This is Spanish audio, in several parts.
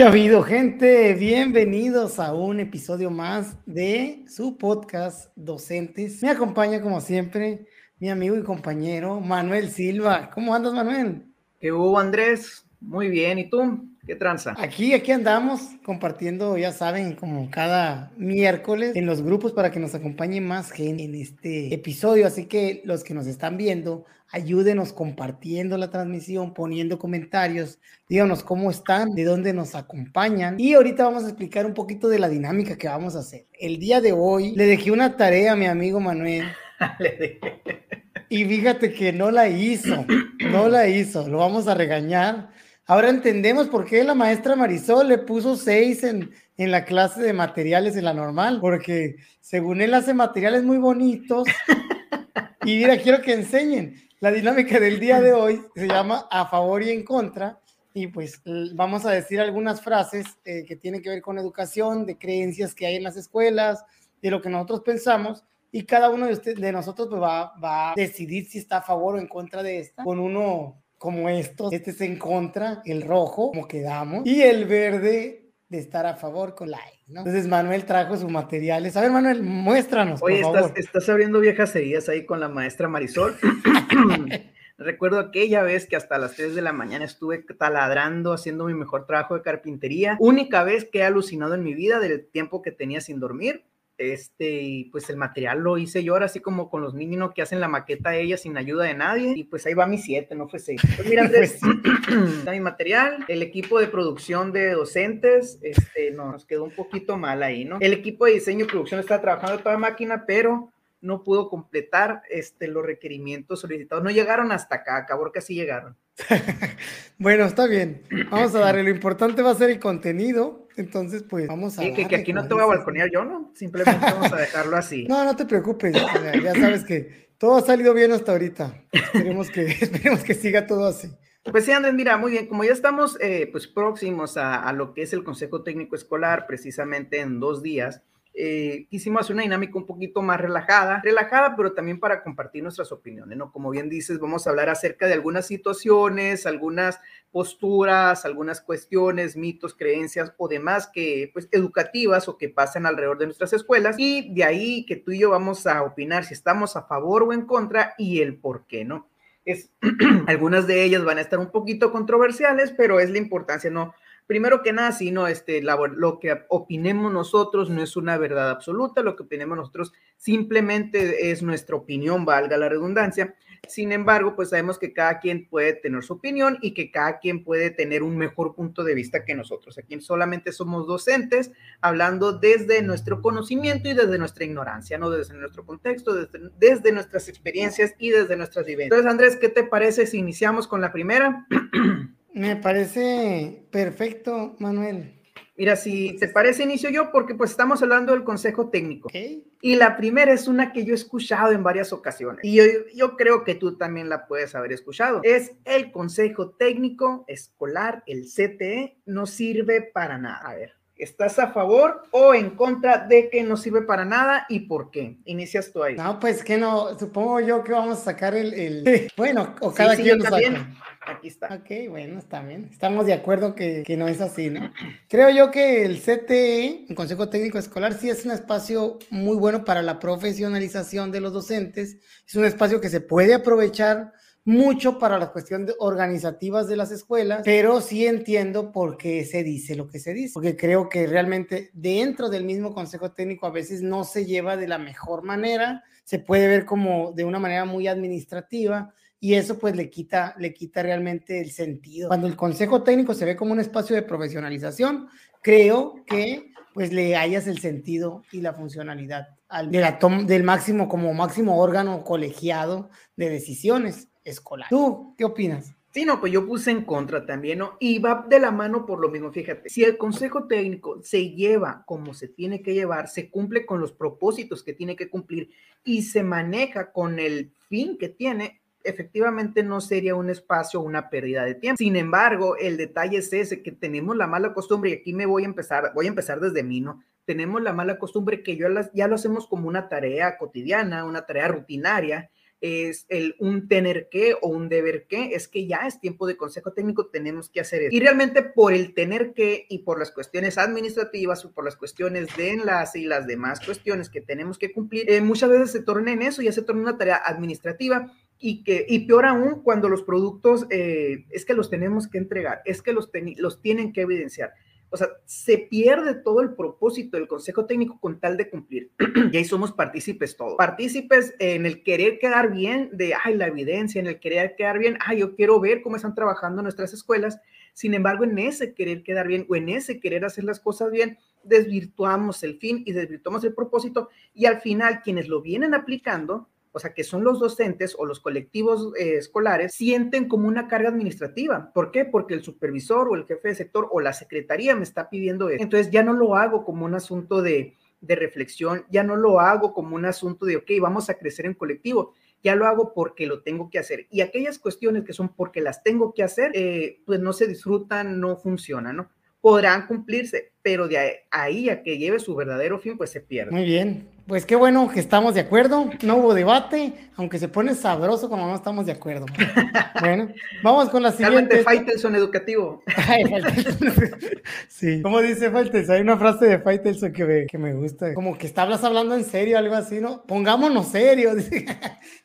¿Qué ha habido, gente? Bienvenidos a un episodio más de su podcast Docentes. Me acompaña, como siempre, mi amigo y compañero Manuel Silva. ¿Cómo andas, Manuel? ¿Qué hubo, Andrés? Muy bien. ¿Y tú? ¿Qué tranza? Aquí, aquí andamos compartiendo, ya saben, como cada miércoles en los grupos para que nos acompañe más gente en este episodio. Así que los que nos están viendo, ayúdenos compartiendo la transmisión, poniendo comentarios, díganos cómo están, de dónde nos acompañan. Y ahorita vamos a explicar un poquito de la dinámica que vamos a hacer. El día de hoy le dejé una tarea a mi amigo Manuel. y fíjate que no la hizo, no la hizo, lo vamos a regañar Ahora entendemos por qué la maestra Marisol le puso seis en, en la clase de materiales en la normal, porque según él hace materiales muy bonitos. Y mira, quiero que enseñen. La dinámica del día de hoy se llama a favor y en contra. Y pues vamos a decir algunas frases eh, que tienen que ver con educación, de creencias que hay en las escuelas, de lo que nosotros pensamos. Y cada uno de, usted, de nosotros pues va, va a decidir si está a favor o en contra de esta, con uno como estos. Este es en contra, el rojo, como quedamos, y el verde de estar a favor con like, ¿no? Entonces Manuel trajo sus materiales. A ver, Manuel, muéstranos. Oye, estás, estás, abriendo viejas heridas ahí con la maestra Marisol. Recuerdo aquella vez que hasta las 3 de la mañana estuve taladrando, haciendo mi mejor trabajo de carpintería. Única vez que he alucinado en mi vida del tiempo que tenía sin dormir este, y pues el material lo hice yo ahora así como con los niños que hacen la maqueta ella sin ayuda de nadie, y pues ahí va mi siete, no fue seis. Pues mira, Andrés, está mi material, el equipo de producción de docentes, este, nos quedó un poquito mal ahí, ¿no? El equipo de diseño y producción está trabajando toda máquina, pero no pudo completar este, los requerimientos solicitados. No llegaron hasta acá, acabó que así llegaron. bueno, está bien. Vamos a darle. Lo importante va a ser el contenido. Entonces, pues vamos a. Y que, aquí no te voy a balconear yo, ¿no? Simplemente vamos a dejarlo así. no, no te preocupes. Ya, sabes que todo ha salido bien hasta ahorita. Esperemos que, esperemos que siga todo así. Pues sí, Andrés, mira, muy bien, como ya estamos eh, pues próximos a, a, lo que es el Consejo Técnico Escolar, precisamente en dos días, eh, quisimos hacer una dinámica un poquito más relajada, relajada, pero también para compartir nuestras opiniones, ¿no? Como bien dices, vamos a hablar acerca de algunas situaciones, algunas posturas, algunas cuestiones, mitos, creencias o demás que, pues, educativas o que pasan alrededor de nuestras escuelas y de ahí que tú y yo vamos a opinar si estamos a favor o en contra y el por qué, ¿no? Es, algunas de ellas van a estar un poquito controversiales, pero es la importancia, ¿no? Primero que nada, sino este, lo que opinemos nosotros no es una verdad absoluta, lo que opinemos nosotros simplemente es nuestra opinión, valga la redundancia. Sin embargo, pues sabemos que cada quien puede tener su opinión y que cada quien puede tener un mejor punto de vista que nosotros. Aquí solamente somos docentes hablando desde nuestro conocimiento y desde nuestra ignorancia, no desde nuestro contexto, desde, desde nuestras experiencias y desde nuestras vivencias. Entonces, Andrés, ¿qué te parece si iniciamos con la primera? Me parece perfecto, Manuel. Mira, si te parece, inicio yo, porque pues estamos hablando del consejo técnico. Y la primera es una que yo he escuchado en varias ocasiones. Y yo, yo, creo que tú también la puedes haber escuchado. Es el consejo técnico escolar, el CTE, no sirve para nada. A ver, ¿Estás a favor o en contra de que no sirve para nada y por qué? Inicias tú ahí. No, pues que no, supongo yo que vamos a sacar el, el... bueno, o cada quien lo saca. Aquí está. Ok, bueno, está bien. Estamos de acuerdo que, que, no es así, ¿no? Creo yo que el CTE, el Consejo Técnico Escolar, sí es un espacio muy bueno para la profesionalización de los docentes. Es un espacio que se puede aprovechar mucho para las cuestiones organizativas de las escuelas, pero sí entiendo por qué se dice lo que se dice, porque creo que realmente dentro del mismo consejo técnico a veces no se lleva de la mejor manera, se puede ver como de una manera muy administrativa y eso pues le quita, le quita realmente el sentido. Cuando el consejo técnico se ve como un espacio de profesionalización, creo que pues le hayas el sentido y la funcionalidad al, del máximo como máximo órgano colegiado de decisiones escolar. ¿Tú qué opinas? Sí, no, pues yo puse en contra también, ¿no? Y va de la mano por lo mismo, fíjate, si el consejo técnico se lleva como se tiene que llevar, se cumple con los propósitos que tiene que cumplir y se maneja con el fin que tiene, efectivamente no sería un espacio una pérdida de tiempo. Sin embargo, el detalle es ese, que tenemos la mala costumbre, y aquí me voy a empezar, voy a empezar desde mí, ¿no? Tenemos la mala costumbre que yo ya lo hacemos como una tarea cotidiana, una tarea rutinaria, es el un tener que o un deber que, es que ya es tiempo de consejo técnico, tenemos que hacer eso. Y realmente por el tener que y por las cuestiones administrativas o por las cuestiones de enlace y las demás cuestiones que tenemos que cumplir, eh, muchas veces se torna en eso, ya se torna una tarea administrativa y que y peor aún cuando los productos eh, es que los tenemos que entregar, es que los, los tienen que evidenciar. O sea, se pierde todo el propósito del Consejo Técnico con tal de cumplir. y ahí somos partícipes todos. Partícipes en el querer quedar bien de, ay, la evidencia, en el querer quedar bien, ay, yo quiero ver cómo están trabajando nuestras escuelas. Sin embargo, en ese querer quedar bien o en ese querer hacer las cosas bien, desvirtuamos el fin y desvirtuamos el propósito. Y al final, quienes lo vienen aplicando, o sea, que son los docentes o los colectivos eh, escolares, sienten como una carga administrativa. ¿Por qué? Porque el supervisor o el jefe de sector o la secretaría me está pidiendo eso. Entonces ya no lo hago como un asunto de, reflexión, ya no lo hago como un asunto de, ok, vamos a crecer en colectivo, ya lo hago porque lo tengo que hacer. Y aquellas cuestiones que son porque las tengo que hacer, eh, pues no se disfrutan, no funcionan, ¿no? Podrán cumplirse, pero de ahí a que lleve su verdadero fin, pues se pierde. Muy bien, pues qué bueno que estamos de acuerdo. No hubo debate, aunque se pone sabroso cuando no estamos de acuerdo. Bueno, vamos con la siguiente. Faitelson educativo. sí, como dice Faitelson, hay una frase de Faitelson que me, que me gusta. Como que estabas hablando en serio, algo así, ¿no? Pongámonos serios.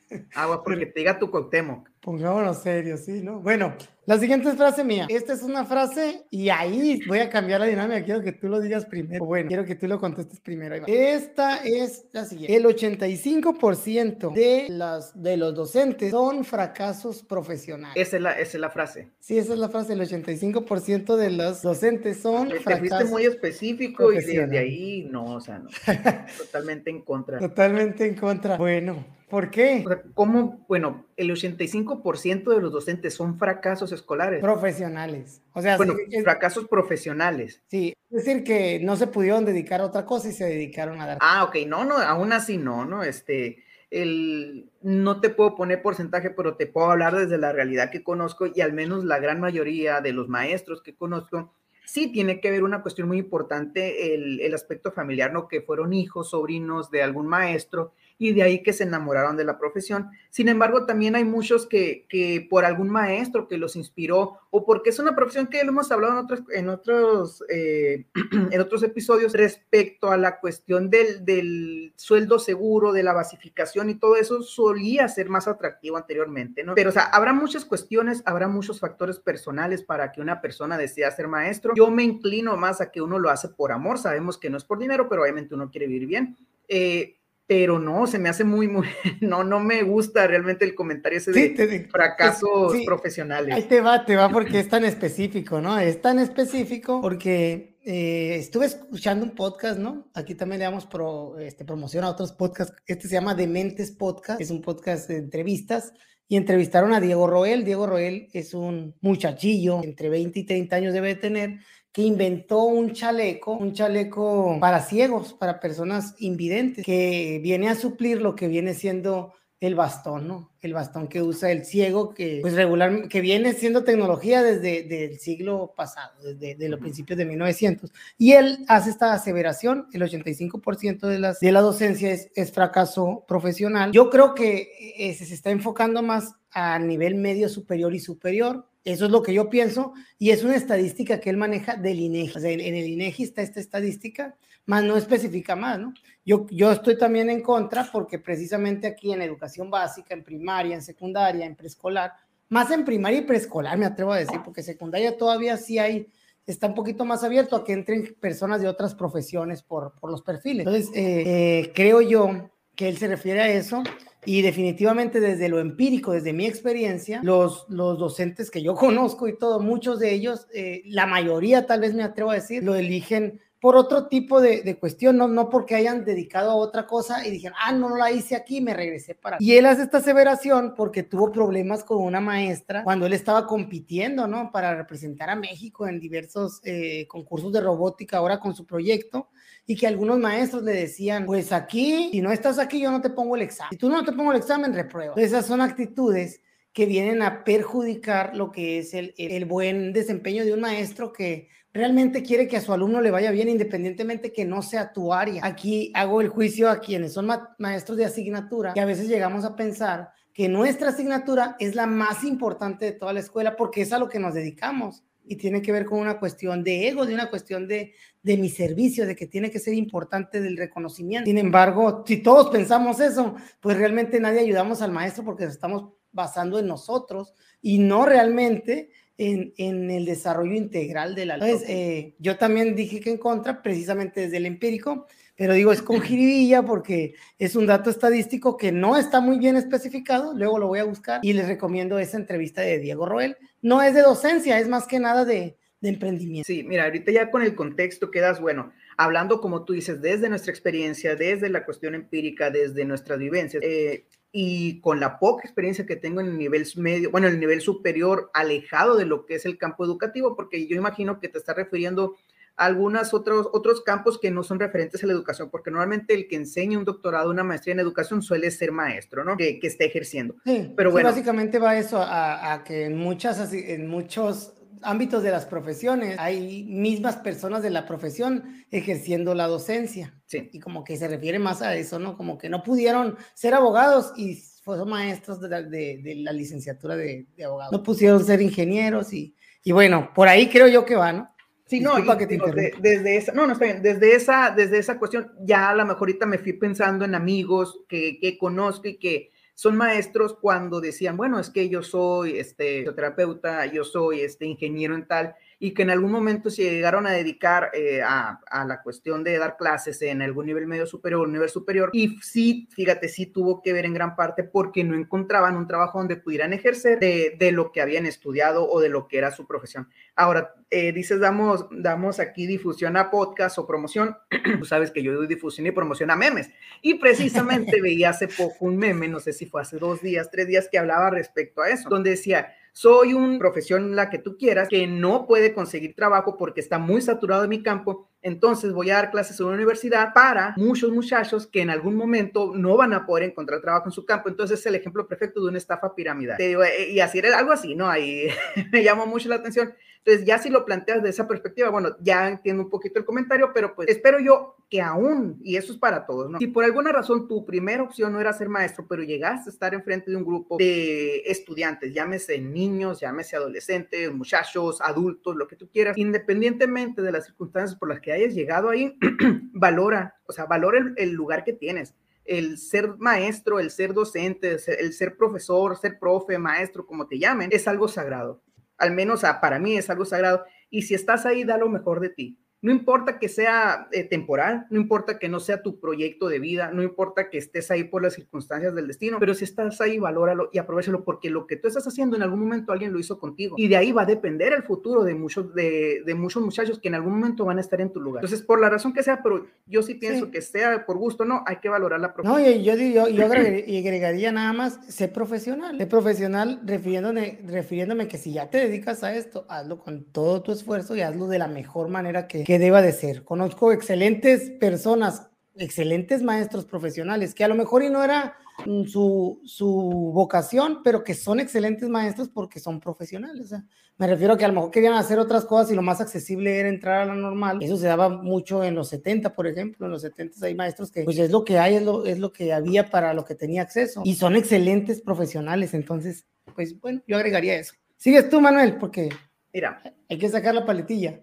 Agua, porque te diga tu Cuauhtémoc. Pongámonos serios, sí, ¿no? Bueno, la siguiente es frase mía. Esta es una frase y ahí voy a cambiar la dinámica. Quiero que tú lo digas primero. Bueno, quiero que tú lo contestes primero. Esta es la siguiente. El 85% de, las, de los docentes son fracasos profesionales. Esa es la, esa es la frase. Sí, esa es la frase. El 85% de los docentes son Te fracasos. fuiste muy específico y desde ahí no, o sea, no. Totalmente en contra. Totalmente en contra. Bueno, ¿Por qué? ¿Cómo? Bueno, el 85% de los docentes son fracasos escolares. Profesionales. O sea, bueno, fracasos profesionales. Sí, es decir, que no se pudieron dedicar a otra cosa y se dedicaron a dar. Ah, ok, no, no, aún así no, ¿no? Este, el, no te puedo poner porcentaje, pero te puedo hablar desde la realidad que conozco y al menos la gran mayoría de los maestros que conozco sí tiene que ver una cuestión muy importante, el, el, aspecto familiar, ¿no? Que fueron hijos, sobrinos de algún maestro y de ahí que se enamoraron de la profesión. Sin embargo, también hay muchos que, que por algún maestro que los inspiró o porque es una profesión que lo hemos hablado en otros, en otros, eh, en otros episodios respecto a la cuestión del, del, sueldo seguro, de la basificación y todo eso solía ser más atractivo anteriormente, ¿no? Pero, o sea, habrá muchas cuestiones, habrá muchos factores personales para que una persona decida ser maestro. Yo me inclino más a que uno lo hace por amor, sabemos que no es por dinero, pero obviamente uno quiere vivir bien. Eh, pero no, se me hace muy, muy, no, no me gusta realmente el comentario ese de fracasos profesionales. Ahí te va, te va porque es tan específico, ¿no? Es tan específico porque eh, estuve escuchando un podcast, ¿no? Aquí también le damos pro, este, promoción a otros podcasts. Este se llama Dementes Podcast, es un podcast de entrevistas. Y entrevistaron a Diego Roel. Diego Roel es un muchachillo, entre 20 y 30 años debe tener, que inventó un chaleco, un chaleco para ciegos, para personas invidentes, que viene a suplir lo que viene siendo el bastón, ¿no? El bastón que usa el ciego, que pues regular, que viene siendo tecnología desde el siglo pasado, desde los principios de 1900. Y él hace esta aseveración, el 85% de, las, de la docencia es, es, fracaso profesional. Yo creo que eh, se está enfocando más a nivel medio superior y superior, eso es lo que yo pienso y es una estadística que él maneja del INEGI. En, el INEGI está esta estadística, más no especifica más, ¿no? Yo, yo estoy también en contra porque precisamente aquí en educación básica, en primaria, en secundaria, en preescolar, más en primaria y preescolar me atrevo a decir, porque secundaria todavía sí hay, está un poquito más abierto a que entren personas de otras profesiones por, por los perfiles. Entonces, eh, eh, creo yo que él se refiere a eso y definitivamente desde lo empírico, desde mi experiencia, los, los docentes que yo conozco y todo, muchos de ellos, eh, la mayoría tal vez me atrevo a decir, lo eligen por otro tipo de, de, cuestión, no, no porque hayan dedicado a otra cosa y dijeron, ah, no, la hice aquí, me regresé para... Y él hace esta aseveración porque tuvo problemas con una maestra cuando él estaba compitiendo, ¿no? Para representar a México en diversos eh, concursos de robótica ahora con su proyecto y que algunos maestros le decían, pues aquí, si no estás aquí, yo no te pongo el examen. Si tú no te pongo el examen, reprueba. Esas son actitudes que vienen a perjudicar lo que es el, el buen desempeño de un maestro que realmente quiere que a su alumno le vaya bien independientemente que no sea tu área. Aquí hago el juicio a quienes son maestros de asignatura que a veces llegamos a pensar que nuestra asignatura es la más importante de toda la escuela porque es a lo que nos dedicamos y tiene que ver con una cuestión de ego, de una cuestión de, de mi servicio, de que tiene que ser importante del reconocimiento. Sin embargo, si todos pensamos eso, pues realmente nadie ayudamos al maestro porque estamos basando en nosotros y no realmente en, en, el desarrollo integral de la Entonces, eh, yo también dije que en contra, precisamente desde el empírico, pero digo, es con jiribilla porque es un dato estadístico que no está muy bien especificado, luego lo voy a buscar y les recomiendo esa entrevista de Diego Roel. No es de docencia, es más que nada de, de emprendimiento. Sí, mira, ahorita ya con el contexto quedas, bueno, hablando como tú dices, desde nuestra experiencia, desde la cuestión empírica, desde nuestras vivencias. Eh, y con la poca experiencia que tengo en el nivel medio, bueno, en el nivel superior, alejado de lo que es el campo educativo, porque yo imagino que te está refiriendo algunos otros, otros campos que no son referentes a la educación, porque normalmente el que enseña un doctorado, una maestría en educación suele ser maestro, ¿no? Que, que esté ejerciendo. Sí, pero bueno. básicamente va eso a, a, que en, muchas, en muchos ámbitos de las profesiones hay mismas personas de la profesión ejerciendo la docencia. Sí. Y como que se refiere más a eso, ¿no? Como que no pudieron ser abogados y fueron maestros de la, de, la licenciatura de, de, abogados. No pusieron ser ingenieros y, y bueno, por ahí creo yo que va, ¿no? Sí, no, que te desde esa, no, no está bien, desde esa, desde esa cuestión, ya a lo mejor ahorita me fui pensando en amigos que, que conozco y que son maestros cuando decían, bueno, es que yo soy este terapeuta, yo soy este ingeniero en tal, y que en algún momento se llegaron a dedicar eh, a, a, la cuestión de dar clases en algún nivel medio superior o nivel superior. Y sí, fíjate, sí tuvo que ver en gran parte porque no encontraban un trabajo donde pudieran ejercer de, de lo que habían estudiado o de lo que era su profesión. Ahora, eh, dices, damos, damos aquí difusión a podcast o promoción. Tú sabes que yo doy difusión y promoción a memes. Y precisamente veía hace poco un meme, no sé si fue hace dos días, tres días, que hablaba respecto a eso, donde decía, soy una profesión la que tú quieras, que no puede conseguir trabajo porque está muy saturado en mi campo, entonces voy a dar clases en una universidad para muchos muchachos que en algún momento no van a poder encontrar trabajo en su campo. Entonces es el ejemplo perfecto de una estafa piramidal. Eh, y así era algo así, ¿no? Ahí me llamó mucho la atención. Entonces, ya si lo planteas de esa perspectiva, bueno, ya entiendo un poquito el comentario, pero pues espero yo que aún, y eso es para todos, ¿no? Si por alguna razón tu primera opción no era ser maestro, pero llegaste a estar enfrente de un grupo de estudiantes, llámese niños, llámese adolescentes, muchachos, adultos, lo que tú quieras, independientemente de las circunstancias por las que hayas llegado ahí, valora, o sea, valora el, el lugar que tienes el ser maestro, el ser docente, el ser profesor, ser profe, maestro, como te llamen, es algo sagrado al menos para mí es algo sagrado. Y si estás ahí, da lo mejor de ti. No importa que sea eh, temporal, no importa que no sea tu proyecto de vida, no importa que estés ahí por las circunstancias del destino, pero si estás ahí, valóralo y aprovechalo porque lo que tú estás haciendo en algún momento alguien lo hizo contigo y de ahí va a depender el futuro de muchos, de, de muchos muchachos que en algún momento van a estar en tu lugar. Entonces, por la razón que sea, pero yo sí pienso que sea por gusto, no, hay que valorar la profesión. No, yo, yo, yo agregaría, nada más, ser profesional, ser profesional refiriéndome, refiriéndome que si ya te dedicas a esto, hazlo con todo tu esfuerzo y hazlo de la mejor manera que, que deba de ser. Conozco excelentes personas, excelentes maestros profesionales, que a lo mejor y no era mm, su, su vocación, pero que son excelentes maestros porque son profesionales. me refiero a que a lo mejor querían hacer otras cosas y lo más accesible era entrar a la normal. Eso se daba mucho en los 70, por ejemplo. En los 70 hay maestros que, pues es lo que hay, es lo, es lo que había para lo que tenía acceso. Y son excelentes profesionales. Entonces, pues bueno, yo agregaría eso. Sigues tú, Manuel, porque Mira, hay que sacar la paletilla.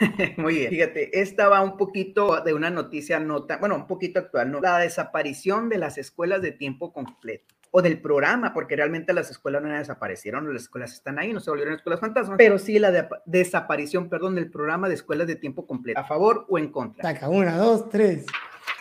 Muy bien, fíjate, esta va un poquito de una noticia nota, bueno, un poquito actual, ¿no? La desaparición de las escuelas de tiempo completo o del programa, porque realmente las escuelas no desaparecieron, las escuelas están ahí, no se volvieron escuelas fantasmas, pero sí la desaparición, perdón, del programa de escuelas de tiempo completo. ¿A favor o en contra? Saca una, dos, tres.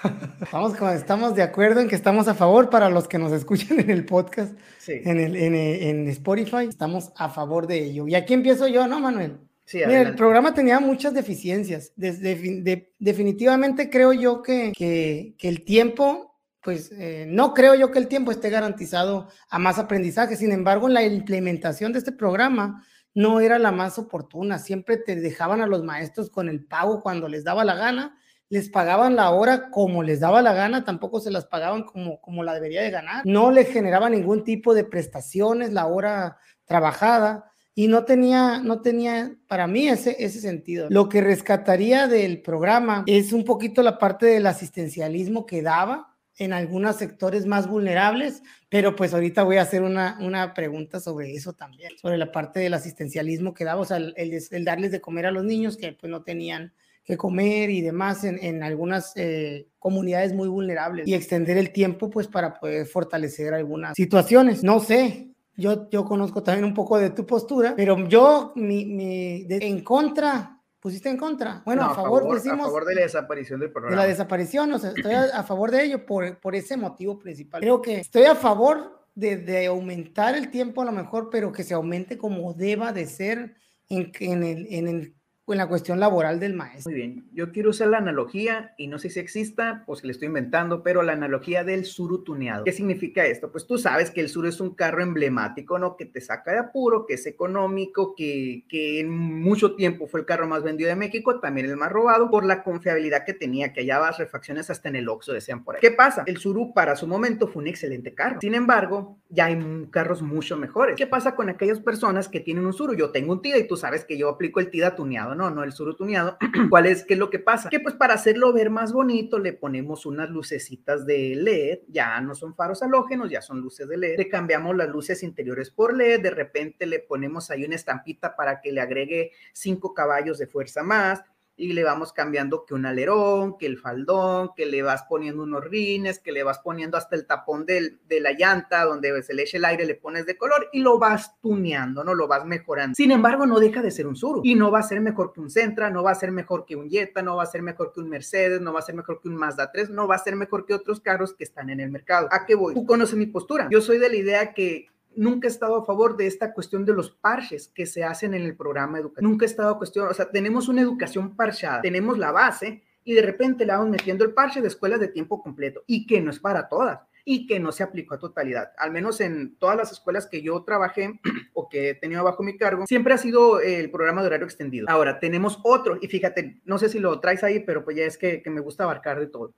Vamos, estamos de acuerdo en que estamos a favor para los que nos escuchan en el podcast, en, el, en, Spotify, estamos a favor de ello. Y aquí empiezo yo, ¿no, Manuel? Sí, Mira, el programa tenía muchas deficiencias. definitivamente creo yo que, que, el tiempo, pues eh, no creo yo que el tiempo esté garantizado a más aprendizaje. Sin embargo, la implementación de este programa no era la más oportuna. Siempre te dejaban a los maestros con el pago cuando les daba la gana les pagaban la hora como les daba la gana, tampoco se las pagaban como, como la debería de ganar, no les generaba ningún tipo de prestaciones la hora trabajada. Y no tenía, no tenía para mí ese, ese sentido. Lo que rescataría del programa es un poquito la parte del asistencialismo que daba en algunos sectores más vulnerables, pero pues ahorita voy a hacer una, una pregunta sobre eso también, sobre la parte del asistencialismo que daba, o sea, el, darles de comer a los niños que pues no tenían que comer y demás en, en algunas eh, comunidades muy vulnerables y extender el tiempo pues para poder fortalecer algunas situaciones. No sé, yo, yo conozco también un poco de tu postura, pero yo mi, mi en contra, pusiste en contra. Bueno, a, favor, decimos, a favor de la desaparición del programa. De la desaparición, o sea, estoy a, favor de ello por, por ese motivo principal. Creo que estoy a favor de, de, aumentar el tiempo a lo mejor, pero que se aumente como deba de ser en, en, el, en el en la cuestión laboral del maestro. Muy bien, yo quiero usar la analogía, y no sé si exista o si le estoy inventando, pero la analogía del suru tuneado. ¿Qué significa esto? Pues tú sabes que el sur es un carro emblemático, ¿no? Que te saca de apuro, que es económico, que, que en mucho tiempo fue el carro más vendido de México, también el más robado, por la confiabilidad que tenía, que hallabas refacciones hasta en el Oxxo, decían por ahí. ¿Qué pasa? El Suru para su momento fue un excelente carro. Sin embargo, ya hay carros mucho mejores. ¿Qué pasa con aquellas personas que tienen un Suru? Yo tengo un TIDA y tú sabes que yo aplico el TIDA tuneado no, no el surutuneado. ¿Cuál es, qué es lo que pasa? Que pues para hacerlo ver más bonito le ponemos unas lucecitas de LED, ya no son faros halógenos, ya son luces de LED, le cambiamos las luces interiores por LED, de repente le ponemos ahí una estampita para que le agregue 5 caballos de fuerza más, y le vamos cambiando que un alerón, que el faldón, que le vas poniendo unos rines, que le vas poniendo hasta el tapón del, de la llanta donde se le eche el aire, le pones de color y lo vas tuneando, ¿no? Lo vas mejorando. Sin embargo, no deja de ser un Suru y no va a ser mejor que un Centra, no va a ser mejor que un Jetta, no va a ser mejor que un Mercedes, no va a ser mejor que un Mazda 3, no va a ser mejor que otros carros que están en el mercado. ¿A qué voy? Tú conoces mi postura. Yo soy de la idea que nunca he estado a favor de esta cuestión de los parches que se hacen en el programa educativo. Nunca he estado a cuestión, o sea, tenemos una educación parchada, tenemos la base y de repente le vamos metiendo el parche de escuelas de tiempo completo y que no es para todas y que no se aplicó a totalidad. Al menos en todas las escuelas que yo trabajé o que he tenido bajo mi cargo, siempre ha sido el programa de horario extendido. Ahora, tenemos otro, y fíjate, no sé si lo traes ahí, pero pues ya es que, que me gusta abarcar de todo.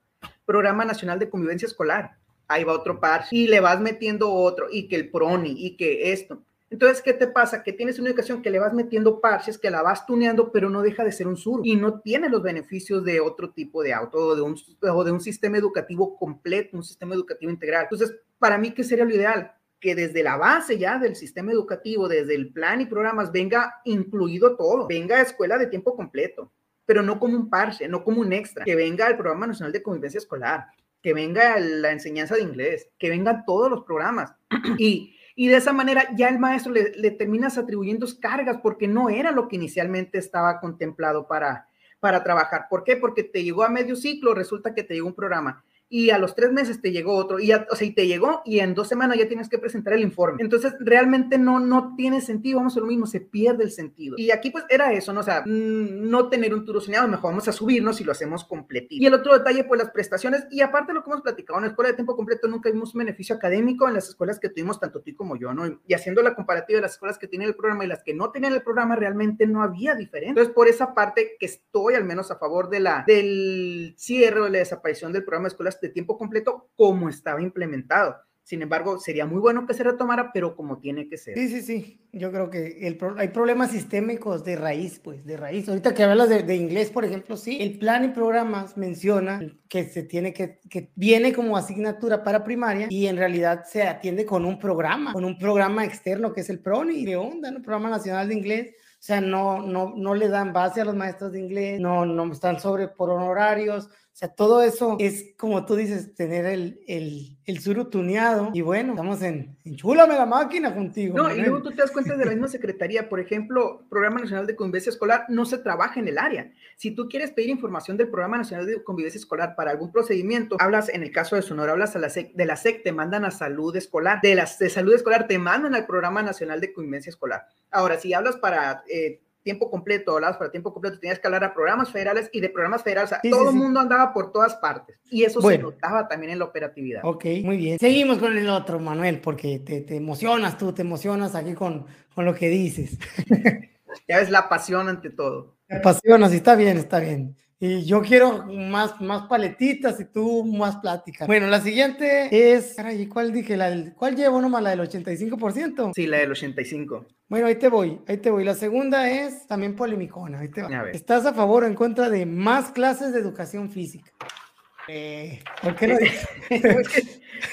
Programa Nacional de Convivencia Escolar ahí va otro par y le vas metiendo otro y que el proni y que esto. Entonces, ¿qué te pasa? Que tienes una educación que le vas metiendo parches, que la vas tuneando, pero no deja de ser un sur y no tiene los beneficios de otro tipo de auto o de un, o de un sistema educativo completo, un sistema educativo integral. Entonces, para mí, ¿qué sería lo ideal? Que desde la base ya del sistema educativo, desde el plan y programas, venga incluido todo, venga a escuela de tiempo completo, pero no como un parche, no como un extra, que venga el Programa Nacional de Convivencia Escolar, que venga la enseñanza de inglés, que vengan todos los programas. Y, y de esa manera ya el maestro le, le, terminas atribuyendo cargas porque no era lo que inicialmente estaba contemplado para, para trabajar. ¿Por qué? Porque te llegó a medio ciclo, resulta que te llegó un programa y a los tres meses te llegó otro, y o sea, y te llegó y en dos semanas ya tienes que presentar el informe. Entonces, realmente no, no tiene sentido, vamos a lo mismo, se pierde el sentido. Y aquí pues era eso, ¿no? O sea, mm, no tener un turo soñado, mejor vamos a subirnos y lo hacemos completito. Y el otro detalle, pues las prestaciones, y aparte lo que hemos platicado, en la escuela de tiempo completo nunca vimos un beneficio académico en las escuelas que tuvimos, tanto tú como yo, ¿no? Y haciendo la comparativa de las escuelas que tienen el programa y las que no tenían el programa, realmente no había diferencia. Entonces, por esa parte que estoy al menos a favor de la, del cierre o la desaparición del programa de escuelas de tiempo completo como estaba implementado. Sin embargo, sería muy bueno que se retomara, pero como tiene que ser. Sí, sí, sí. Yo creo que el hay problemas sistémicos de raíz, pues, de raíz. Ahorita que hablas de, de, inglés, por ejemplo, sí, el plan y programas menciona que se tiene que, que viene como asignatura para primaria y en realidad se atiende con un programa, con un programa externo que es el PRONI, de onda, ¿no? Programa Nacional de Inglés. O sea, no, no, no le dan base a los maestros de inglés, no, no están sobre por honorarios, o sea, todo eso es, como tú dices, tener el, el, el suru tuneado. Y bueno, estamos en, enchúlame la máquina contigo. No, y luego tú te das cuenta de la misma secretaría. Por ejemplo, Programa Nacional de Convivencia Escolar no se trabaja en el área. Si tú quieres pedir información del Programa Nacional de Convivencia Escolar para algún procedimiento, hablas, en el caso de Sonora, hablas a la SEC, de la SEC te mandan a Salud Escolar, de, las, de Salud Escolar te mandan al Programa Nacional de Convivencia Escolar. Ahora, si hablas para... Eh, tiempo completo, hablabas para tiempo completo, tenías que hablar a programas federales y de programas federales, o sea, todo el mundo andaba por todas partes y eso se notaba también en la operatividad. Ok, muy bien. Seguimos con el otro, Manuel, porque te, te emocionas tú, te emocionas aquí con, con lo que dices. ya ves la pasión ante todo. La pasión, así está bien, está bien. Y yo quiero más, más paletitas y tú más plática. Bueno, la siguiente es, caray, ¿cuál dije? La del, ¿Cuál llevo nomás? ¿La del 85%? Sí, la del 85. Bueno, ahí te voy, ahí te voy. La segunda es también polemicona, ahí te va. ¿Estás a favor o en contra de más clases de educación física? Eh, ¿Por qué no?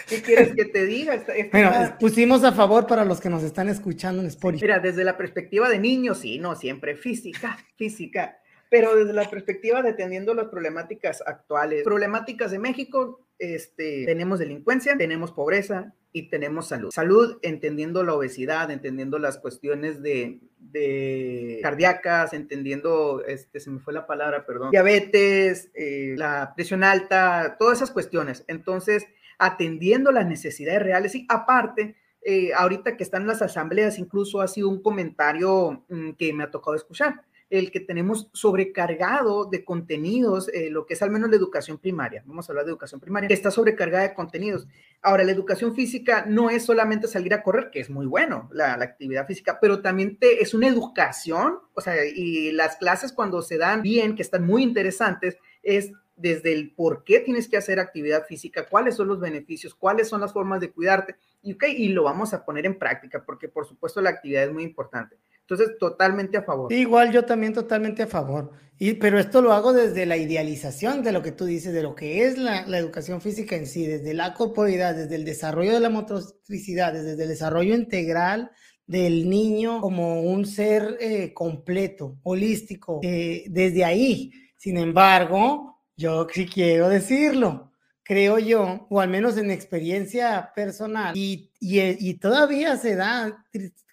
¿Qué quieres que te diga? bueno, pusimos a favor para los que nos están escuchando en Spotify. Mira, desde la perspectiva de niños, sí, no, siempre física, física pero desde la perspectiva de atendiendo las problemáticas actuales, problemáticas de México, este, tenemos delincuencia, tenemos pobreza y tenemos salud. Salud entendiendo la obesidad, entendiendo las cuestiones de, de cardíacas, entendiendo, este, se me fue la palabra, perdón, diabetes, eh, la presión alta, todas esas cuestiones. Entonces, atendiendo las necesidades reales y aparte, eh, ahorita que están las asambleas, incluso ha sido un comentario mm, que me ha tocado escuchar el que tenemos sobrecargado de contenidos, eh, lo que es al menos la educación primaria. Vamos a hablar de educación primaria, que está sobrecargada de contenidos. Ahora, la educación física no es solamente salir a correr, que es muy bueno la, actividad física, pero también te, es una educación, o sea, y las clases cuando se dan bien, que están muy interesantes, es desde el por qué tienes que hacer actividad física, cuáles son los beneficios, cuáles son las formas de cuidarte, y, okay, y lo vamos a poner en práctica, porque por supuesto la actividad es muy importante. Entonces, totalmente a favor. igual yo también totalmente a favor. Y, pero esto lo hago desde la idealización de lo que tú dices, de lo que es la, educación física en sí, desde la corporalidad, desde el desarrollo de la motricidad, desde el desarrollo integral del niño como un ser eh, completo, holístico, eh, desde ahí. Sin embargo, yo sí quiero decirlo, creo yo, o al menos en experiencia personal, y, y, y todavía se da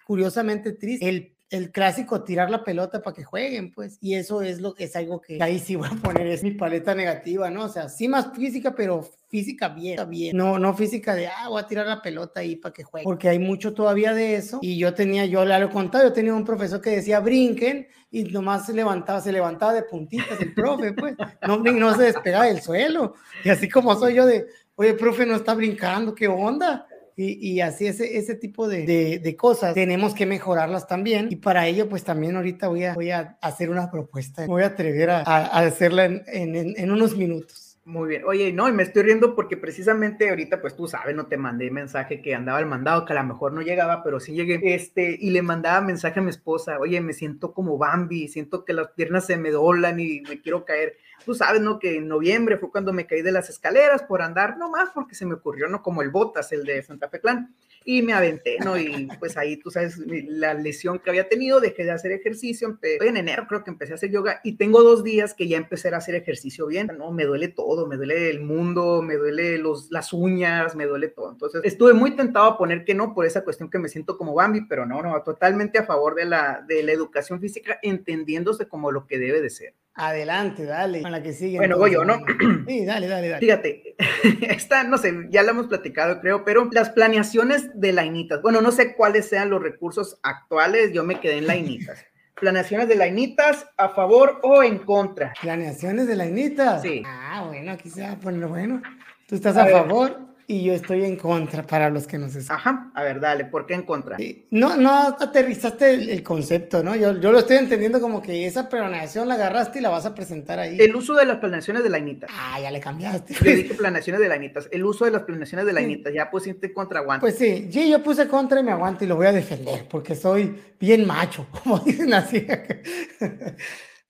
curiosamente triste el el clásico tirar la pelota para que jueguen, pues, y eso es lo que es algo que ahí sí voy a poner, es mi paleta negativa, ¿no? O sea, sí más física, pero física bien, bien. No, no física de, ah, voy a tirar la pelota ahí para que jueguen, porque hay mucho todavía de eso, y yo tenía, yo le lo contado, yo tenía un profesor que decía brinquen, y nomás se levantaba, se levantaba de puntitas el profe, pues, no, no se despegaba del suelo, y así como soy yo de, oye, profe, no está brincando, ¿qué onda? Y, así ese, ese tipo de, de, cosas. Tenemos que mejorarlas también. Y para ello pues también ahorita voy a, voy a hacer una propuesta, voy a atrever a, hacerla en, en, en, unos minutos. Muy bien, oye, no, y me estoy riendo porque precisamente ahorita, pues tú sabes, no te mandé mensaje que andaba el mandado, que a lo mejor no llegaba, pero sí llegué, este, y le mandaba mensaje a mi esposa, oye, me siento como Bambi, siento que las piernas se me doblan y me quiero caer tú sabes, ¿no? Que en noviembre fue cuando me caí de las escaleras por andar, no más porque se me ocurrió, ¿no? Como el Botas, el de Santa Fe Clan, y me aventé, ¿no? Y pues ahí, tú sabes, la lesión que había tenido, dejé de hacer ejercicio, en enero creo que empecé a hacer yoga y tengo dos días que ya empecé a hacer ejercicio bien, ¿no? Me duele todo, me duele el mundo, me duele los, las uñas, me duele todo. Entonces, estuve muy tentado a poner que no por esa cuestión que me siento como Bambi, pero no, no, totalmente a favor de la, de la educación física, entendiéndose como lo que debe de ser. Adelante, dale, con la que sigue. Bueno, voy yo, ¿no? Sí, dale, dale, dale. Fíjate, esta, no sé, ya la hemos platicado, creo, pero las planeaciones de Lainitas, bueno, no sé cuáles sean los recursos actuales, yo me quedé en Lainitas. Planeaciones de Lainitas, ¿a favor o en contra? ¿Planeaciones de Lainitas? Sí. Ah, bueno, aquí se va a poner bueno. ¿Tú estás a, favor? Y yo estoy en contra para los que nos escuchan. Ajá, a ver, dale, ¿por qué en contra? No, no aterrizaste el, concepto, ¿no? Yo, yo, lo estoy entendiendo como que esa planeación la agarraste y la vas a presentar ahí. El uso de las planeaciones de la INITA. Ah, ya le cambiaste. Le dije planeaciones de la INITA. El uso de las planeaciones de la INITA. Ya pusiste contra aguante. Pues sí, sí, yo puse contra y me aguanto y lo voy a defender porque soy bien macho, como dicen así.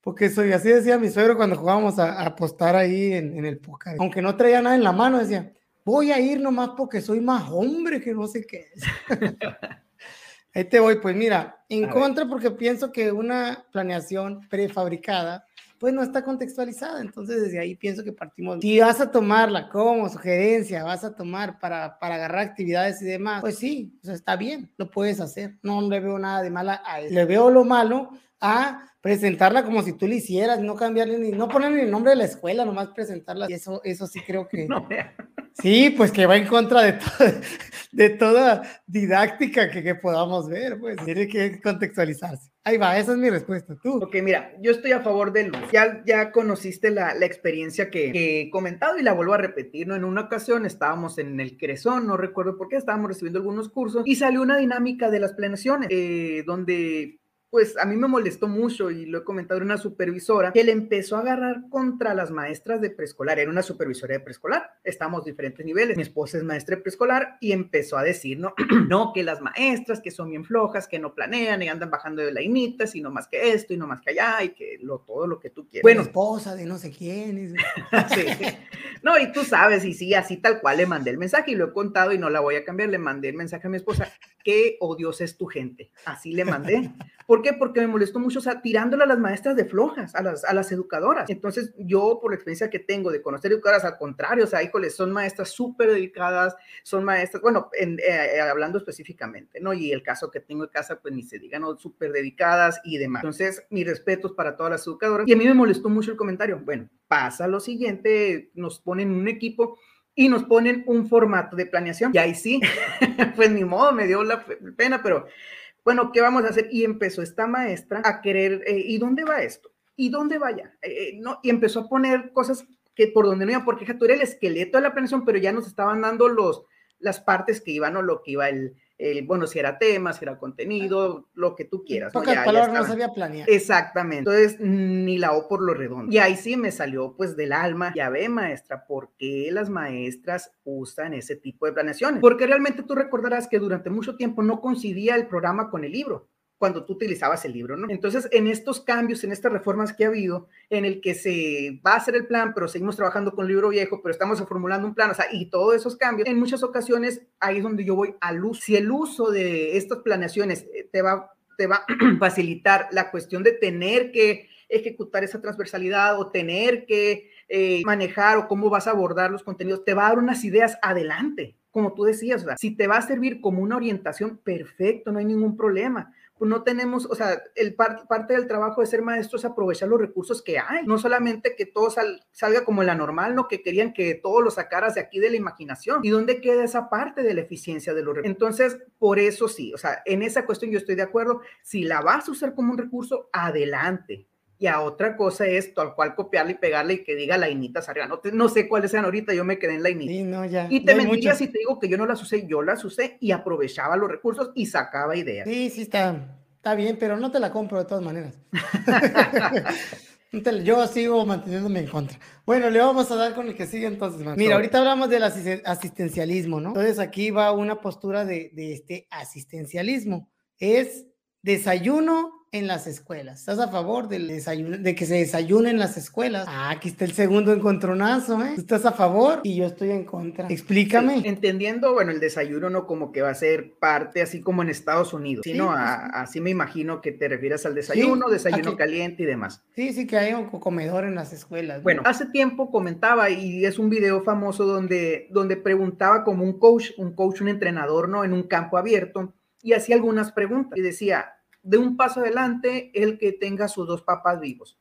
Porque soy así, decía mi suegro cuando jugábamos a, apostar ahí en, en el póker. Aunque no traía nada en la mano, decía, voy a ir nomás porque soy más hombre que no sé qué. Ahí te voy, pues mira, en contra porque pienso que una planeación prefabricada pues no está contextualizada, entonces desde ahí pienso que partimos. Si vas a tomarla como sugerencia, vas a tomar para, para agarrar actividades y demás, pues sí, o sea, está bien, lo puedes hacer, no le veo nada de mala a eso. Le veo lo malo a presentarla como si tú le hicieras, no cambiarle ni, no ponerle el nombre de la escuela, nomás presentarla. Y eso, eso sí creo que. No, sí, pues que va en contra de, de toda didáctica que, que, podamos ver, pues tiene que contextualizarse. Ahí va, esa es mi respuesta. Tú. Ok, mira, yo estoy a favor de luz. Ya, ya conociste la, la experiencia que, que, he comentado y la vuelvo a repetir, ¿no? En una ocasión estábamos en el Crezón, no recuerdo por qué, estábamos recibiendo algunos cursos y salió una dinámica de las planeaciones, eh, donde pues a mí me molestó mucho y lo he comentado en una supervisora que le empezó a agarrar contra las maestras de preescolar. Era una supervisora de preescolar, estamos diferentes niveles. Mi esposa es maestra de preescolar y empezó a decir, no, no, que las maestras que son bien flojas, que no planean y andan bajando de la y no más que esto y no más que allá y que lo, todo lo que tú quieres. Bueno, esposa de no sé quién. sí. No, y tú sabes, y sí, así tal cual le mandé el mensaje y lo he contado y no la voy a cambiar. Le mandé el mensaje a mi esposa, qué odiosa es tu gente. Así le mandé. ¿Por qué? Porque me molestó mucho, o sea, tirándole a las maestras de flojas, a las, a las educadoras. Entonces, yo, por la experiencia que tengo de conocer educadoras, al contrario, o sea, híjole, son maestras súper dedicadas, son maestras, bueno, eh, eh, hablando específicamente, ¿no? Y el caso que tengo en casa, pues ni se diga, ¿no? Súper dedicadas y demás. Entonces, mis respetos para todas las educadoras. Y a mí me molestó mucho el comentario. Bueno, pasa lo siguiente, nos ponen un equipo y nos ponen un formato de planeación. Y ahí sí, pues ni modo, me dio la pena, pero bueno, ¿qué vamos a hacer? Y empezó esta maestra a querer, eh, ¿y dónde va esto? ¿Y dónde vaya? Eh, eh, no, y empezó a poner cosas que por donde no iba, porque tú eres el esqueleto de la planeación, pero ya nos estaban dando los, las partes que iban o lo que iba el, bueno, si era tema, si era contenido, lo que tú quieras. Pocas ¿no? palabras no sabía planear. Exactamente. Entonces, ni la O por lo redondo. Y ahí sí me salió pues del alma. Ya ve, maestra, ¿por qué las maestras usan ese tipo de planeaciones? Porque realmente tú recordarás que durante mucho tiempo no coincidía el programa con el libro cuando tú utilizabas el libro, ¿no? Entonces, en estos cambios, en estas reformas que ha habido, en el que se va a hacer el plan, pero seguimos trabajando con el libro viejo, pero estamos formulando un plan, o sea, y todos esos cambios, en muchas ocasiones ahí es donde yo voy al uso. Si el uso de estas planeaciones eh, te va, te va a facilitar la cuestión de tener que ejecutar esa transversalidad o tener que eh, manejar o cómo vas a abordar los contenidos, te va a dar unas ideas adelante como tú decías, sea, si te va a servir como una orientación, perfecto, no hay ningún problema no tenemos, o sea, el parte del trabajo de ser maestro es aprovechar los recursos que hay, no solamente que todo salga como la normal, no que querían que todo lo sacaras de aquí de la imaginación. ¿Y dónde queda esa parte de la eficiencia de los recursos? Entonces, por eso sí, o sea, en esa cuestión yo estoy de acuerdo, si la vas a usar como un recurso, adelante, y a otra cosa es tal cual copiarle y pegarle y que diga la arriba. No, no sé cuáles sean ahorita, yo me quedé en la Sí, no, ya, y te mentiría si te digo que yo no las usé, yo las usé y aprovechaba los recursos y sacaba ideas. Sí, sí, está, está bien, pero no te la compro de todas maneras. yo sigo manteniéndome en contra. Bueno, le vamos a dar con el que sigue entonces. Mira, ahorita hablamos del asistencialismo, ¿no? Entonces aquí va una postura de, de este asistencialismo. Es desayuno en las escuelas. ¿Estás a favor del desayuno, de que se desayune en las escuelas? Ah, aquí está el segundo encontronazo, ¿eh? estás a favor y yo estoy en contra. Explícame. entendiendo, bueno, el desayuno no como que va a ser parte así como en Estados Unidos, sino pues así me imagino que te refieres al desayuno, desayuno caliente y demás. Sí, sí, que hay un comedor en las escuelas. Bueno, hace tiempo comentaba y es un video famoso donde, donde preguntaba como un coach, un coach, un entrenador, ¿no? En un campo abierto y hacía algunas preguntas y decía, de un paso adelante el que tenga sus dos papás vivos.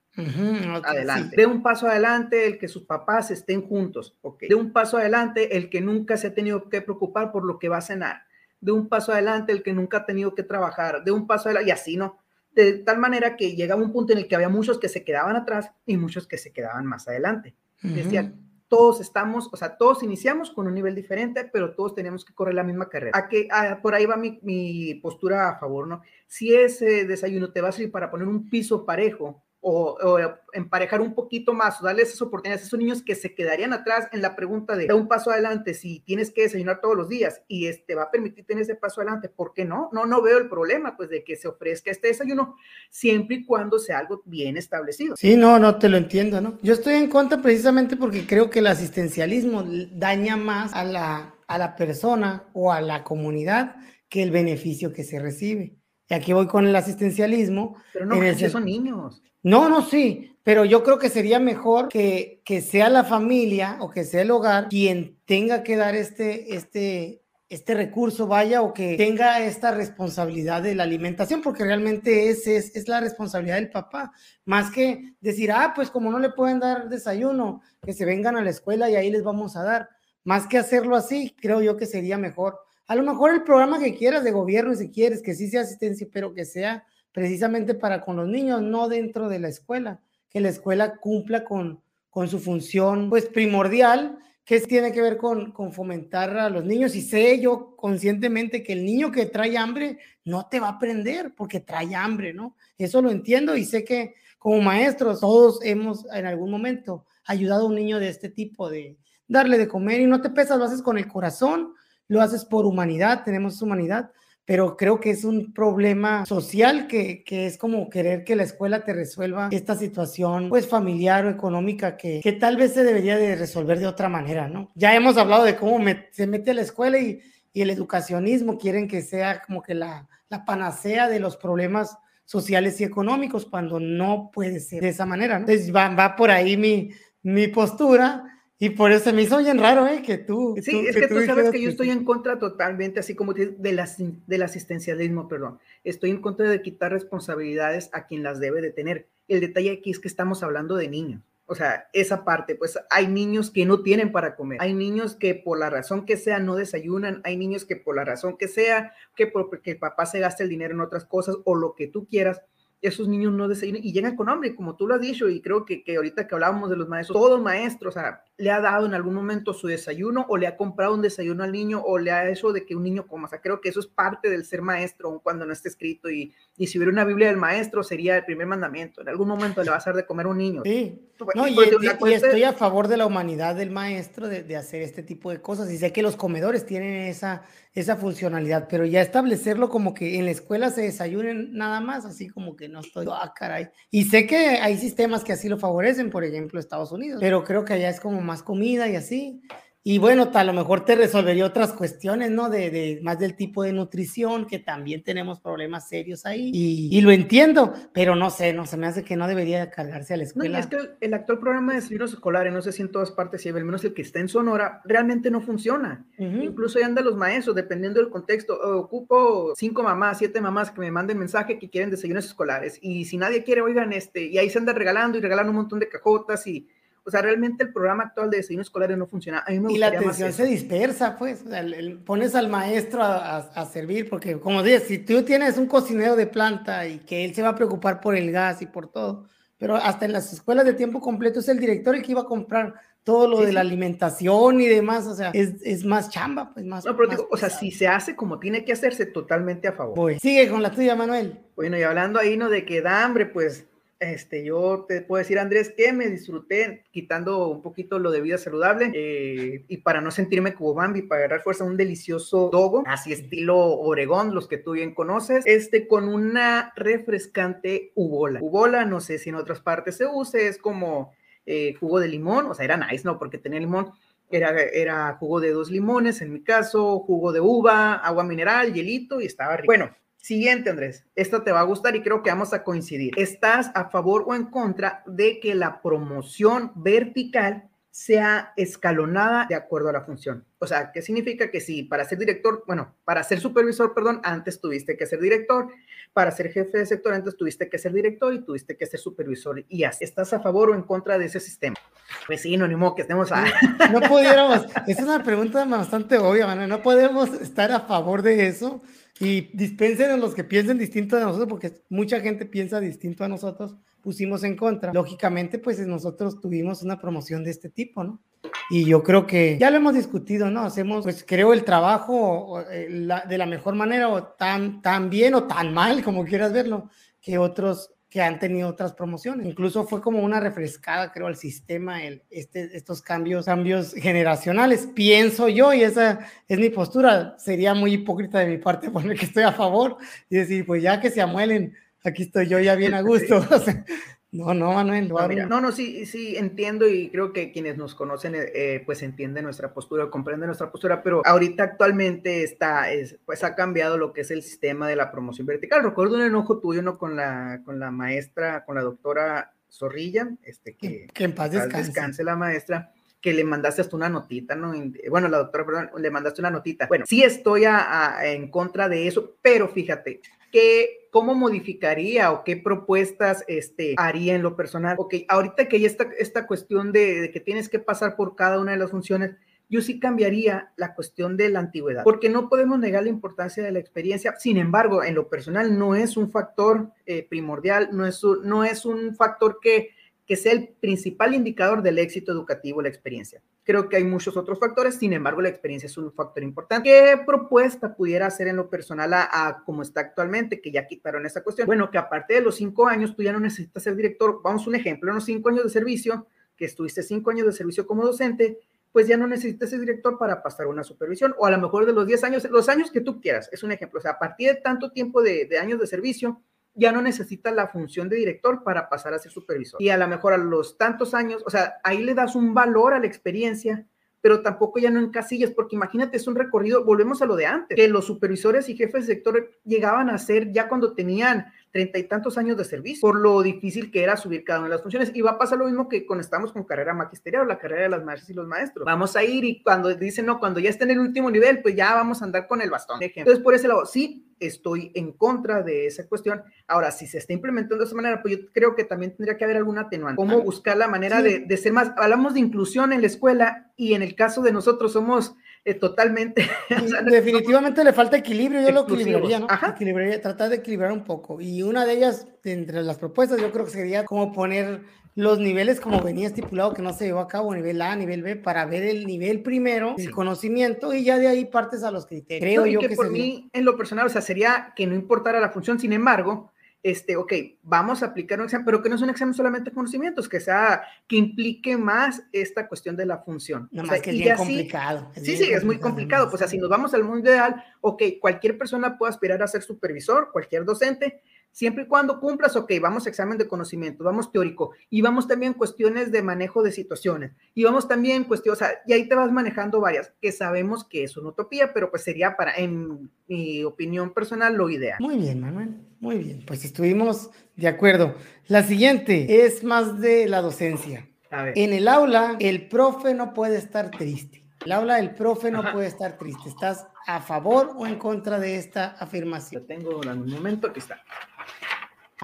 adelante. De un paso adelante el que sus papás estén juntos. De un paso adelante el que nunca se ha tenido que preocupar por lo que va a cenar. De un paso adelante el que nunca ha tenido que trabajar. De un paso adelante, y así, ¿no? De tal manera que llegaba un punto en el que había muchos que se quedaban atrás y muchos que se quedaban más adelante. Decían, todos estamos, o sea, todos iniciamos con un nivel diferente, pero todos tenemos que correr la misma carrera. A que, por ahí va mi, postura a favor, ¿no? Si ese desayuno te va a servir para poner un piso parejo o, emparejar un poquito más o darle esas oportunidades a esos niños que se quedarían atrás en la pregunta de un paso adelante si tienes que desayunar todos los días y este va a permitir tener ese paso adelante, ¿por qué no? No, no veo el problema pues de que se ofrezca este desayuno siempre y cuando sea algo bien establecido. Sí, no, no te lo entiendo, ¿no? Yo estoy en contra precisamente porque creo que el asistencialismo daña más a la, a la persona o a la comunidad que el beneficio que se recibe. Y aquí voy con el asistencialismo. Pero no, en son niños. No, no, sí, pero yo creo que sería mejor que, que sea la familia o que sea el hogar quien tenga que dar este, este, este recurso, vaya, o que tenga esta responsabilidad de la alimentación, porque realmente es, es, es, la responsabilidad del papá, más que decir, ah, pues como no le pueden dar desayuno, que se vengan a la escuela y ahí les vamos a dar. Más que hacerlo así, creo yo que sería mejor. A lo mejor el programa que quieras de gobierno, si quieres, que sí sea asistencia, pero que sea precisamente para con los niños, no dentro de la escuela, que la escuela cumpla con, con su función pues primordial que tiene que ver con, con fomentar a los niños y sé yo conscientemente que el niño que trae hambre no te va a aprender porque trae hambre, ¿no? Eso lo entiendo y sé que como maestros todos hemos en algún momento ayudado a un niño de este tipo de darle de comer y no te pesas, lo haces con el corazón, lo haces por humanidad, tenemos humanidad, pero creo que es un problema social que, que, es como querer que la escuela te resuelva esta situación pues familiar o económica que, que tal vez se debería de resolver de otra manera, ¿no? Ya hemos hablado de cómo se mete la escuela y, y, el educacionismo quieren que sea como que la, la panacea de los problemas sociales y económicos cuando no puede ser de esa manera. ¿no? Entonces va, va por ahí mi, mi postura y por eso me hizo bien raro, ¿eh? Que tú. Sí, es que, tú, sabes que yo estoy en contra totalmente, así como de del asistencialismo, perdón. Estoy en contra de quitar responsabilidades a quien las debe de tener. El detalle aquí es que estamos hablando de niños. O sea, esa parte, pues hay niños que no tienen para comer, hay niños que por la razón que sea no desayunan, hay niños que por la razón que sea, que porque el papá se gasta el dinero en otras cosas o lo que tú quieras, esos niños no desayunan y llegan con hambre, como tú lo has dicho, y creo que, que ahorita que hablábamos de los maestros, todo maestro, o sea, le ha dado en algún momento su desayuno o le ha comprado un desayuno al niño o le ha hecho de que un niño coma, o sea, creo que eso es parte del ser maestro, cuando no esté escrito, y, y si hubiera una Biblia del maestro sería el primer mandamiento, en algún momento le va a hacer de comer a un niño. Sí, no, y, y, estoy a favor de la humanidad del maestro de, de hacer este tipo de cosas, y sé que los comedores tienen esa esa funcionalidad, pero ya establecerlo como que en la escuela se desayunen nada más, así como que no estoy, ah, caray. Y sé que hay sistemas que así lo favorecen, por ejemplo, Estados Unidos, pero creo que allá es como más comida y así. Y bueno, a lo mejor te resolvería otras cuestiones, ¿no? De, de, más del tipo de nutrición, que también tenemos problemas serios ahí. Y, y, lo entiendo, pero no sé, no se me hace que no debería cargarse a la escuela. No, es que el, actual programa de desayunos escolares, no sé si en todas partes, si al menos el que está en Sonora, realmente no funciona. Uh -huh. Incluso ahí andan los maestros, dependiendo del contexto. Ocupo cinco mamás, siete mamás que me manden mensaje que quieren desayunos escolares. Y si nadie quiere, oigan, este, y ahí se anda regalando y regalan un montón de cajotas y o sea, realmente el programa actual de diseño escolar no funciona. A mí me y la atención se dispersa, pues. O sea, el, el, pones al maestro a, a, a, servir, porque como dices, si tú tienes un cocinero de planta y que él se va a preocupar por el gas y por todo, pero hasta en las escuelas de tiempo completo es el director el que iba a comprar todo lo sí, de sí. la alimentación y demás, o sea, es, es más chamba, pues más. No, pero más digo, o sea, si se hace como tiene que hacerse, totalmente a favor. Voy. Sigue con la tuya, Manuel. Bueno, y hablando ahí, ¿no? De que da hambre, pues este, yo te puedo decir, Andrés, que me disfruté quitando un poquito lo de vida saludable eh, y para no sentirme como Bambi, para agarrar fuerza, un delicioso dogo, así estilo Oregón, los que tú bien conoces, este con una refrescante ubola. Ubola, no sé si en otras partes se use, es como eh, jugo de limón, o sea, era nice, ¿no? Porque tenía limón. Era, era jugo de dos limones, en mi caso, jugo de uva, agua mineral, hielito y estaba rico. Bueno, Siguiente, Andrés, esta te va a gustar y creo que vamos a coincidir. ¿Estás a favor o en contra de que la promoción vertical sea escalonada de acuerdo a la función? O sea, ¿qué significa que si para ser director, bueno, para ser supervisor, perdón, antes tuviste que ser director, para ser jefe de sector antes tuviste que ser director y tuviste que ser supervisor y así. ¿Estás a favor o en contra de ese sistema? Pues sí, no, ni modo que estemos a... No pudiéramos, es una pregunta bastante obvia, Manuel, no podemos estar a favor de eso y dispensen a los que piensen distinto de nosotros, porque mucha gente piensa distinto a nosotros, pusimos en contra. Lógicamente, pues nosotros tuvimos una promoción de este tipo, ¿no? Y yo creo que ya lo hemos discutido, ¿no? Hacemos, pues creo, el trabajo de la mejor manera, o tan, tan bien o tan mal, como quieras verlo, que otros que han tenido otras promociones. Incluso fue como una refrescada, creo, al sistema, el, este, estos cambios, cambios generacionales. Pienso yo, y esa es mi postura, sería muy hipócrita de mi parte poner que estoy a favor y decir, pues ya que se amuelen, aquí estoy yo ya bien a gusto. No, no, Manuel. No, mira, no, no, sí, sí, entiendo y creo que quienes nos conocen, eh, pues entienden nuestra postura, comprenden nuestra postura, pero ahorita actualmente está, es, pues ha cambiado lo que es el sistema de la promoción vertical. Recuerdo un enojo tuyo, ¿no? Con la, con la maestra, con la doctora Zorrilla, este, que, que en paz descanse. descanse la maestra que le mandaste hasta una notita, ¿no? Bueno, la doctora, perdón, le mandaste una notita. Bueno, sí estoy a, a, en contra de eso, pero fíjate, cómo modificaría o qué propuestas este, haría en lo personal. Ok, ahorita que hay esta, esta cuestión de, que tienes que pasar por cada una de las funciones, yo sí cambiaría la cuestión de la antigüedad, porque no podemos negar la importancia de la experiencia. Sin embargo, en lo personal no es un factor eh, primordial, no es, no es un factor que que sea el principal indicador del éxito educativo, la experiencia. Creo que hay muchos otros factores, sin embargo, la experiencia es un factor importante. ¿Qué propuesta pudiera hacer en lo personal a, a como está actualmente, que ya quitaron esa cuestión? Bueno, que aparte de los cinco años, tú ya no necesitas ser director. Vamos a un ejemplo, en los cinco años de servicio, que estuviste cinco años de servicio como docente, pues ya no necesitas ser director para pasar una supervisión, o a lo mejor de los 10 años, los años que tú quieras, es un ejemplo, o sea, a partir de tanto tiempo de, de años de servicio, ya no necesita la función de director para pasar a ser supervisor. Y a lo mejor a los tantos años, o sea, ahí le das un valor a la experiencia, pero tampoco ya no en casillas, porque imagínate, es un recorrido, volvemos a lo de antes, que los supervisores y jefes de sector llegaban a ser ya cuando tenían treinta y tantos años de servicio, por lo difícil que era subir cada una de las funciones. Y va a pasar lo mismo que cuando estamos con carrera magisterial, la carrera de las maestras y los maestros. Vamos a ir y cuando dicen, no, cuando ya esté en el último nivel, pues ya vamos a andar con el bastón. Entonces, por ese lado, sí, estoy en contra de esa cuestión. Ahora, si se está implementando de esa manera, pues yo creo que también tendría que haber alguna atenuante. ¿Cómo buscar la manera sí. de, de, ser más? Hablamos de inclusión en la escuela y en el caso de nosotros somos eh, totalmente. o sea, Definitivamente le falta equilibrio, yo lo equilibraría, ¿no? Ajá. Equilibraría, tratar de equilibrar un poco. Y una de ellas, entre las propuestas, yo creo que sería como poner los niveles como venía estipulado que no se llevó a cabo, nivel A, nivel B, para ver el nivel primero, sí. el conocimiento, y ya de ahí partes a los criterios. Creo no, yo que, que por sería... mí, en lo personal, o sea, sería que no importara la función, sin embargo, este, ok, vamos a aplicar un examen, pero que no es un examen solamente de conocimientos, que sea, que implique más esta cuestión de la función. No o sea, más que es bien complicado. Es sí, bien sí, complicado, es muy complicado. Pues así nos vamos al mundo ideal, ok, cualquier persona puede aspirar a ser supervisor, cualquier docente, siempre y cuando cumplas, ok, vamos a examen de conocimiento, vamos teórico, y vamos también cuestiones de manejo de situaciones, y vamos también cuestiones, o sea, y ahí te vas manejando varias, que sabemos que es una utopía, pero pues sería para, en mi opinión personal, lo ideal. Muy bien, Manuel, muy bien, pues estuvimos de acuerdo. La siguiente es más de la docencia. En el aula, el profe no puede estar triste. El aula del profe no Ajá. puede estar triste. ¿Estás a favor o en contra de esta afirmación? Lo tengo en un momento, aquí está.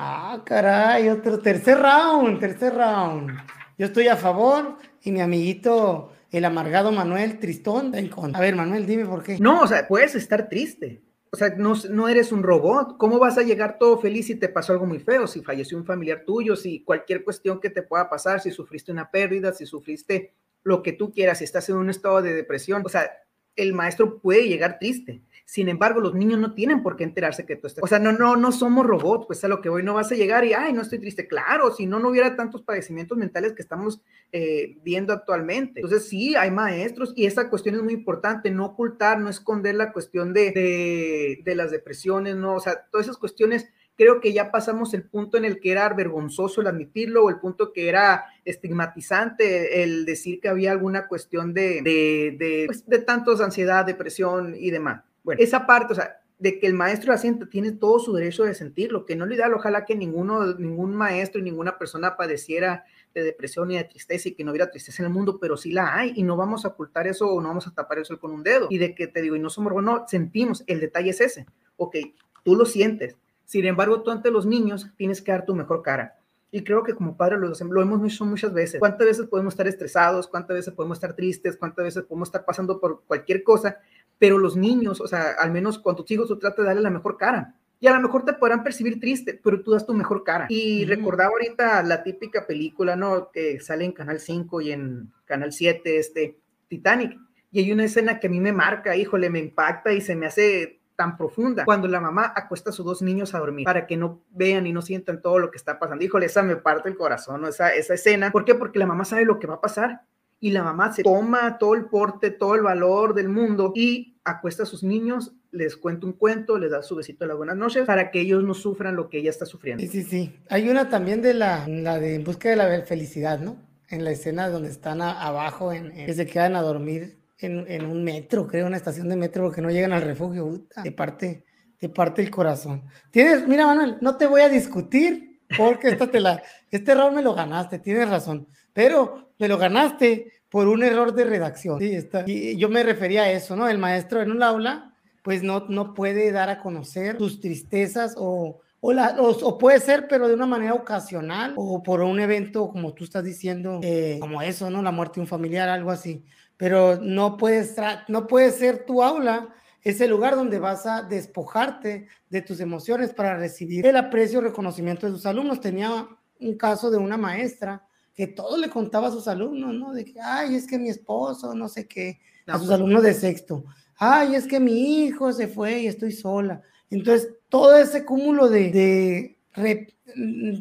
Ah, caray, otro tercer round, tercer round. Yo estoy a favor y mi amiguito, el amargado Manuel Tristón, en contra. A ver, Manuel, dime por qué. No, o sea, puedes estar triste. O sea, no, no eres un robot. ¿Cómo vas a llegar todo feliz si te pasó algo muy feo? Si falleció un familiar tuyo, si cualquier cuestión que te pueda pasar, si sufriste una pérdida, si sufriste lo que tú quieras, si estás en un estado de depresión. O sea, el maestro puede llegar triste. Sin embargo, los niños no tienen por qué enterarse que tú estás. O sea, no, no, no somos robots, pues a lo que voy, no vas a llegar y, ay, no estoy triste. Claro, si no, no hubiera tantos padecimientos mentales que estamos eh, viendo actualmente. Entonces, sí, hay maestros y esa cuestión es muy importante, no ocultar, no esconder la cuestión de, de, de las depresiones, ¿no? O sea, todas esas cuestiones creo que ya pasamos el punto en el que era vergonzoso el admitirlo o el punto que era estigmatizante el decir que había alguna cuestión de, de, de, pues, de tantos ansiedad, depresión y demás. Bueno, esa parte, o sea, de que el maestro asienta tiene todo su derecho de sentirlo, que no le ideal, ojalá que ninguno, ningún maestro y ninguna persona padeciera de depresión y de tristeza y que no hubiera tristeza en el mundo, pero sí la hay y no vamos a ocultar eso o no vamos a tapar eso con un dedo. Y de que te digo, y no somos, no, sentimos, el detalle es ese, ok, tú lo sientes, sin embargo, tú ante los niños tienes que dar tu mejor cara. Y creo que como padres lo, lo hemos hecho muchas veces. ¿Cuántas veces podemos estar estresados? ¿Cuántas veces podemos estar tristes? ¿Cuántas veces podemos estar pasando por cualquier cosa? Pero los niños, o sea, al menos con tus hijos, tú tratas de darle la mejor cara. Y a lo mejor te podrán percibir triste, pero tú das tu mejor cara. Y recordaba ahorita la típica película, ¿no? Que sale en Canal 5 y en Canal 7, este, Titanic. Y hay una escena que a mí me marca, híjole, me impacta y se me hace tan profunda. Cuando la mamá acuesta a sus dos niños a dormir para que no vean y no sientan todo lo que está pasando. Híjole, esa me parte el corazón, ¿no? esa, esa escena. ¿Por qué? Porque la mamá sabe lo que va a pasar y la mamá se toma todo el porte, todo el valor del mundo y acuesta a sus niños, les cuenta un cuento, les da su besito de las buenas noches para que ellos no sufran lo que ella está sufriendo. Sí, sí, sí. Hay una también de la, la de En busca de la felicidad, ¿no? En la escena donde están abajo, en, en, que se quedan a dormir en, un metro, creo, una estación de metro, porque no llegan al refugio. Uta, de parte, de parte el corazón. Tienes, mira, Manuel, no te voy a discutir porque esta te la, este error me lo ganaste, tienes razón, pero me lo ganaste por un error de redacción. Y yo me refería a eso, ¿no? El maestro en un aula, pues no, no puede dar a conocer sus tristezas o, o, la, o, puede ser, pero de una manera ocasional o por un evento, como tú estás diciendo, eh, como eso, ¿no? La muerte de un familiar, algo así. Pero no puedes, no puede ser tu aula ese lugar donde vas a despojarte de tus emociones para recibir el aprecio y reconocimiento de tus alumnos. Tenía un caso de una maestra que todo le contaba a sus alumnos, ¿no? De que, ay, es que mi esposo, no sé qué, a sus pues alumnos de sexto, ay, es que mi hijo se fue y estoy sola. Entonces, todo ese cúmulo de,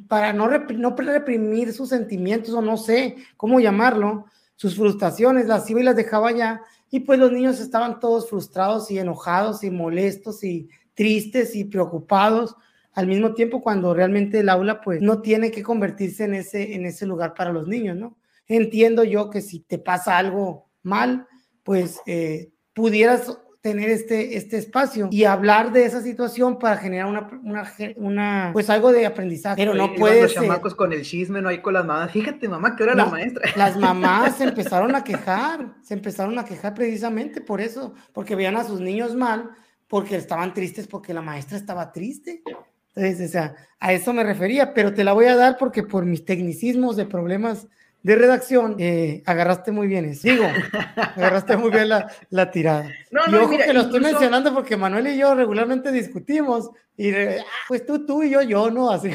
para no, no reprimir sus sentimientos o no sé cómo llamarlo, sus frustraciones, las iba y las dejaba ya, y pues los niños estaban todos frustrados y enojados y molestos y tristes y preocupados al mismo tiempo cuando realmente el aula pues no tiene que convertirse en ese, en ese lugar para los niños, ¿no? Entiendo yo que si te pasa algo mal, pues eh, pudieras tener este, este espacio y hablar de esa situación para generar una, una, una pues algo de aprendizaje. Pero no puede los chamacos con el chisme, no hay con las mamás. Fíjate, mamá, que era la maestra. Las mamás se empezaron a quejar, se empezaron a quejar precisamente por eso, porque veían a sus niños mal, porque estaban tristes, porque la maestra estaba triste. Entonces, o sea, a eso me refería, pero te la voy a dar porque por mis tecnicismos de problemas de redacción, eh, agarraste muy bien eso. Digo, agarraste muy bien la, la tirada. No, y no, ojo que lo estoy mencionando porque Manuel y yo regularmente discutimos y ah, pues tú, tú y yo, yo, ¿no? Así,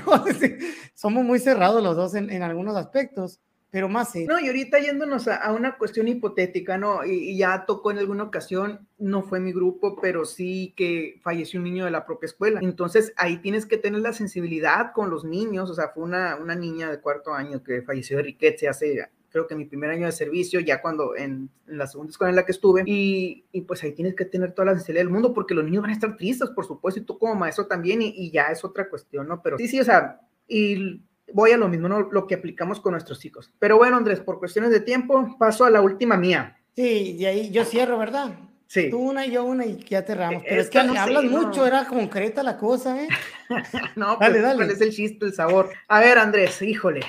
somos muy cerrados los dos en, en algunos aspectos pero más No, y ahorita yéndonos a, una cuestión hipotética, ¿no? Y, ya tocó en alguna ocasión, no fue mi grupo, pero sí que falleció un niño de la propia escuela. Entonces ahí tienes que tener la sensibilidad con los niños, o sea, fue una, una niña de cuarto año que falleció de riqueza hace creo que mi primer año de servicio, ya cuando en, la segunda escuela en la que estuve, y, y, pues ahí tienes que tener toda la sensibilidad del mundo, porque los niños van a estar tristes, por supuesto, y tú como maestro también, y, y ya es otra cuestión, ¿no? Pero sí, sí, o sea, y voy a lo mismo, ¿no? lo que aplicamos con nuestros hijos. Pero bueno, Andrés, por cuestiones de tiempo, paso a la última mía. Sí, y ahí yo cierro, ¿verdad? Sí. Tú una y yo una y ya cerramos. Pero es, que hablas mucho, era concreta la cosa, ¿eh? no, pues, dale, dale. ¿cuál es el chiste, el sabor? A ver, Andrés, híjole.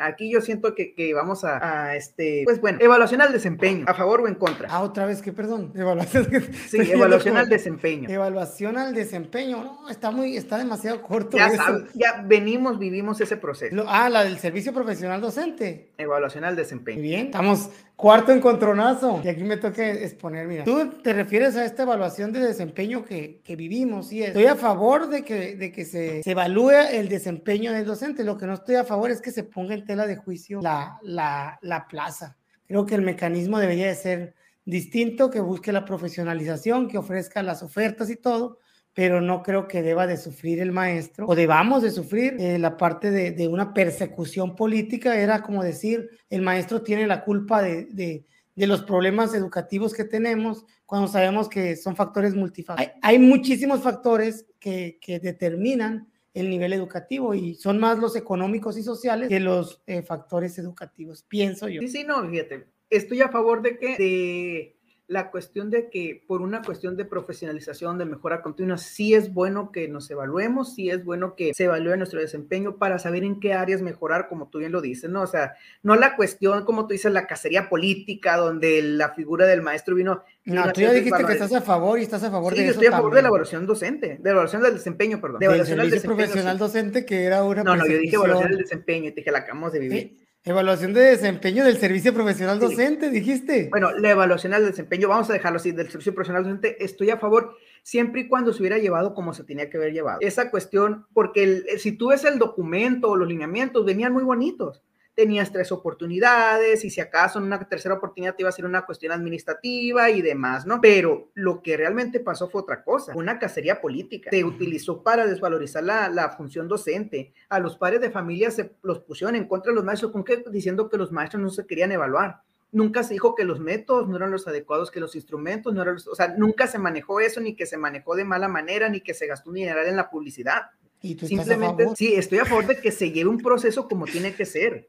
Aquí yo siento que, que vamos a, este, pues bueno, evaluación al desempeño, a favor o en contra. Ah, otra vez que, perdón, evaluación. Sí, evaluación al desempeño. Evaluación al desempeño, no, está muy, está demasiado corto. Ya ya venimos, vivimos ese proceso. ah, la del servicio profesional docente. Evaluación al desempeño. bien, estamos Cuarto encontronazo. Y aquí me toca exponer, mira. Tú te refieres a esta evaluación de desempeño que, que vivimos, y Estoy a favor de que, de que se, se, evalúe el desempeño del docente. Lo que no estoy a favor es que se ponga en tela de juicio la, la, la plaza. Creo que el mecanismo debería de ser distinto, que busque la profesionalización, que ofrezca las ofertas y todo, pero no creo que deba de sufrir el maestro o debamos de sufrir eh, la parte de, de, una persecución política. Era como decir, el maestro tiene la culpa de, de, de los problemas educativos que tenemos cuando sabemos que son factores multifactoriales. Hay, hay, muchísimos factores que, que, determinan el nivel educativo y son más los económicos y sociales que los eh, factores educativos, pienso yo. Sí, sí, no, fíjate, estoy a favor de que de la cuestión de que por una cuestión de profesionalización, de mejora continua, sí es bueno que nos evaluemos, sí es bueno que se evalúe nuestro desempeño para saber en qué áreas mejorar, como tú bien lo dices, ¿no? O sea, no la cuestión, como tú dices, la cacería política, donde la figura del maestro vino... No, tú ya dijiste que estás a favor y estás a favor sí, de yo estoy a favor de la evaluación docente, de la evaluación del desempeño, perdón. De evaluación del desempeño, profesional docente que era una No, no, yo dije evaluación del desempeño y te dije, la acabamos de vivir. Evaluación de desempeño del servicio profesional docente, dijiste. Bueno, la evaluación del desempeño, vamos a dejarlo así, del servicio profesional docente, estoy a favor siempre y cuando se hubiera llevado como se tenía que haber llevado. Esa cuestión, porque si tú ves el documento o los lineamientos, venían muy bonitos tenías tres oportunidades y si acaso en una tercera oportunidad te iba a ser una cuestión administrativa y demás, ¿no? Pero lo que realmente pasó fue otra cosa, una cacería política. Se utilizó para desvalorizar la, la función docente. A los padres de familia se los pusieron en contra de los maestros, ¿con qué? Diciendo que los maestros no se querían evaluar. Nunca se dijo que los métodos no eran los adecuados, que los instrumentos no eran los, o sea, nunca se manejó eso, ni que se manejó de mala manera, ni que se gastó un dinero en la publicidad. ¿Y tú Simplemente, sí, estoy a favor de que se lleve un proceso como tiene que ser.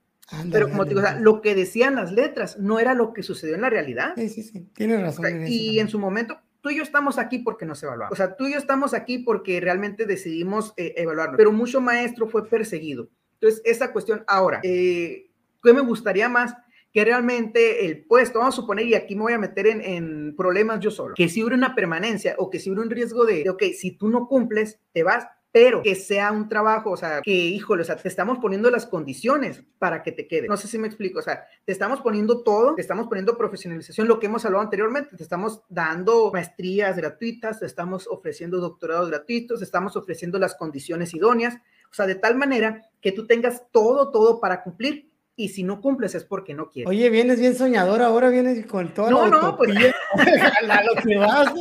Pero como te digo, lo que decían las letras no era lo que sucedió en la realidad. Sí, sí, sí, tienes razón. y en su momento, tú y yo estamos aquí porque nos evaluamos. O sea, tú y yo estamos aquí porque realmente decidimos eh, evaluarnos. Pero mucho maestro fue perseguido. Entonces, esa cuestión, ahora, eh, ¿qué me gustaría más? que realmente el puesto, vamos a suponer, y aquí me voy a meter en, en problemas yo solo, que si hubiera una permanencia o que si hubiera un riesgo de, de, ok, si tú no cumples, te vas, pero que sea un trabajo, o sea, que, híjole, o sea, te estamos poniendo las condiciones para que te quede. No sé si me explico, o sea, te estamos poniendo todo, te estamos poniendo profesionalización, lo que hemos hablado anteriormente, te estamos dando maestrías gratuitas, te estamos ofreciendo doctorados gratuitos, te estamos ofreciendo las condiciones idóneas, o sea, de tal manera que tú tengas todo, todo para cumplir y si no cumples es porque no quieres. Oye, vienes bien soñador, ahora vienes con toda no, la no, pues... lo que vas,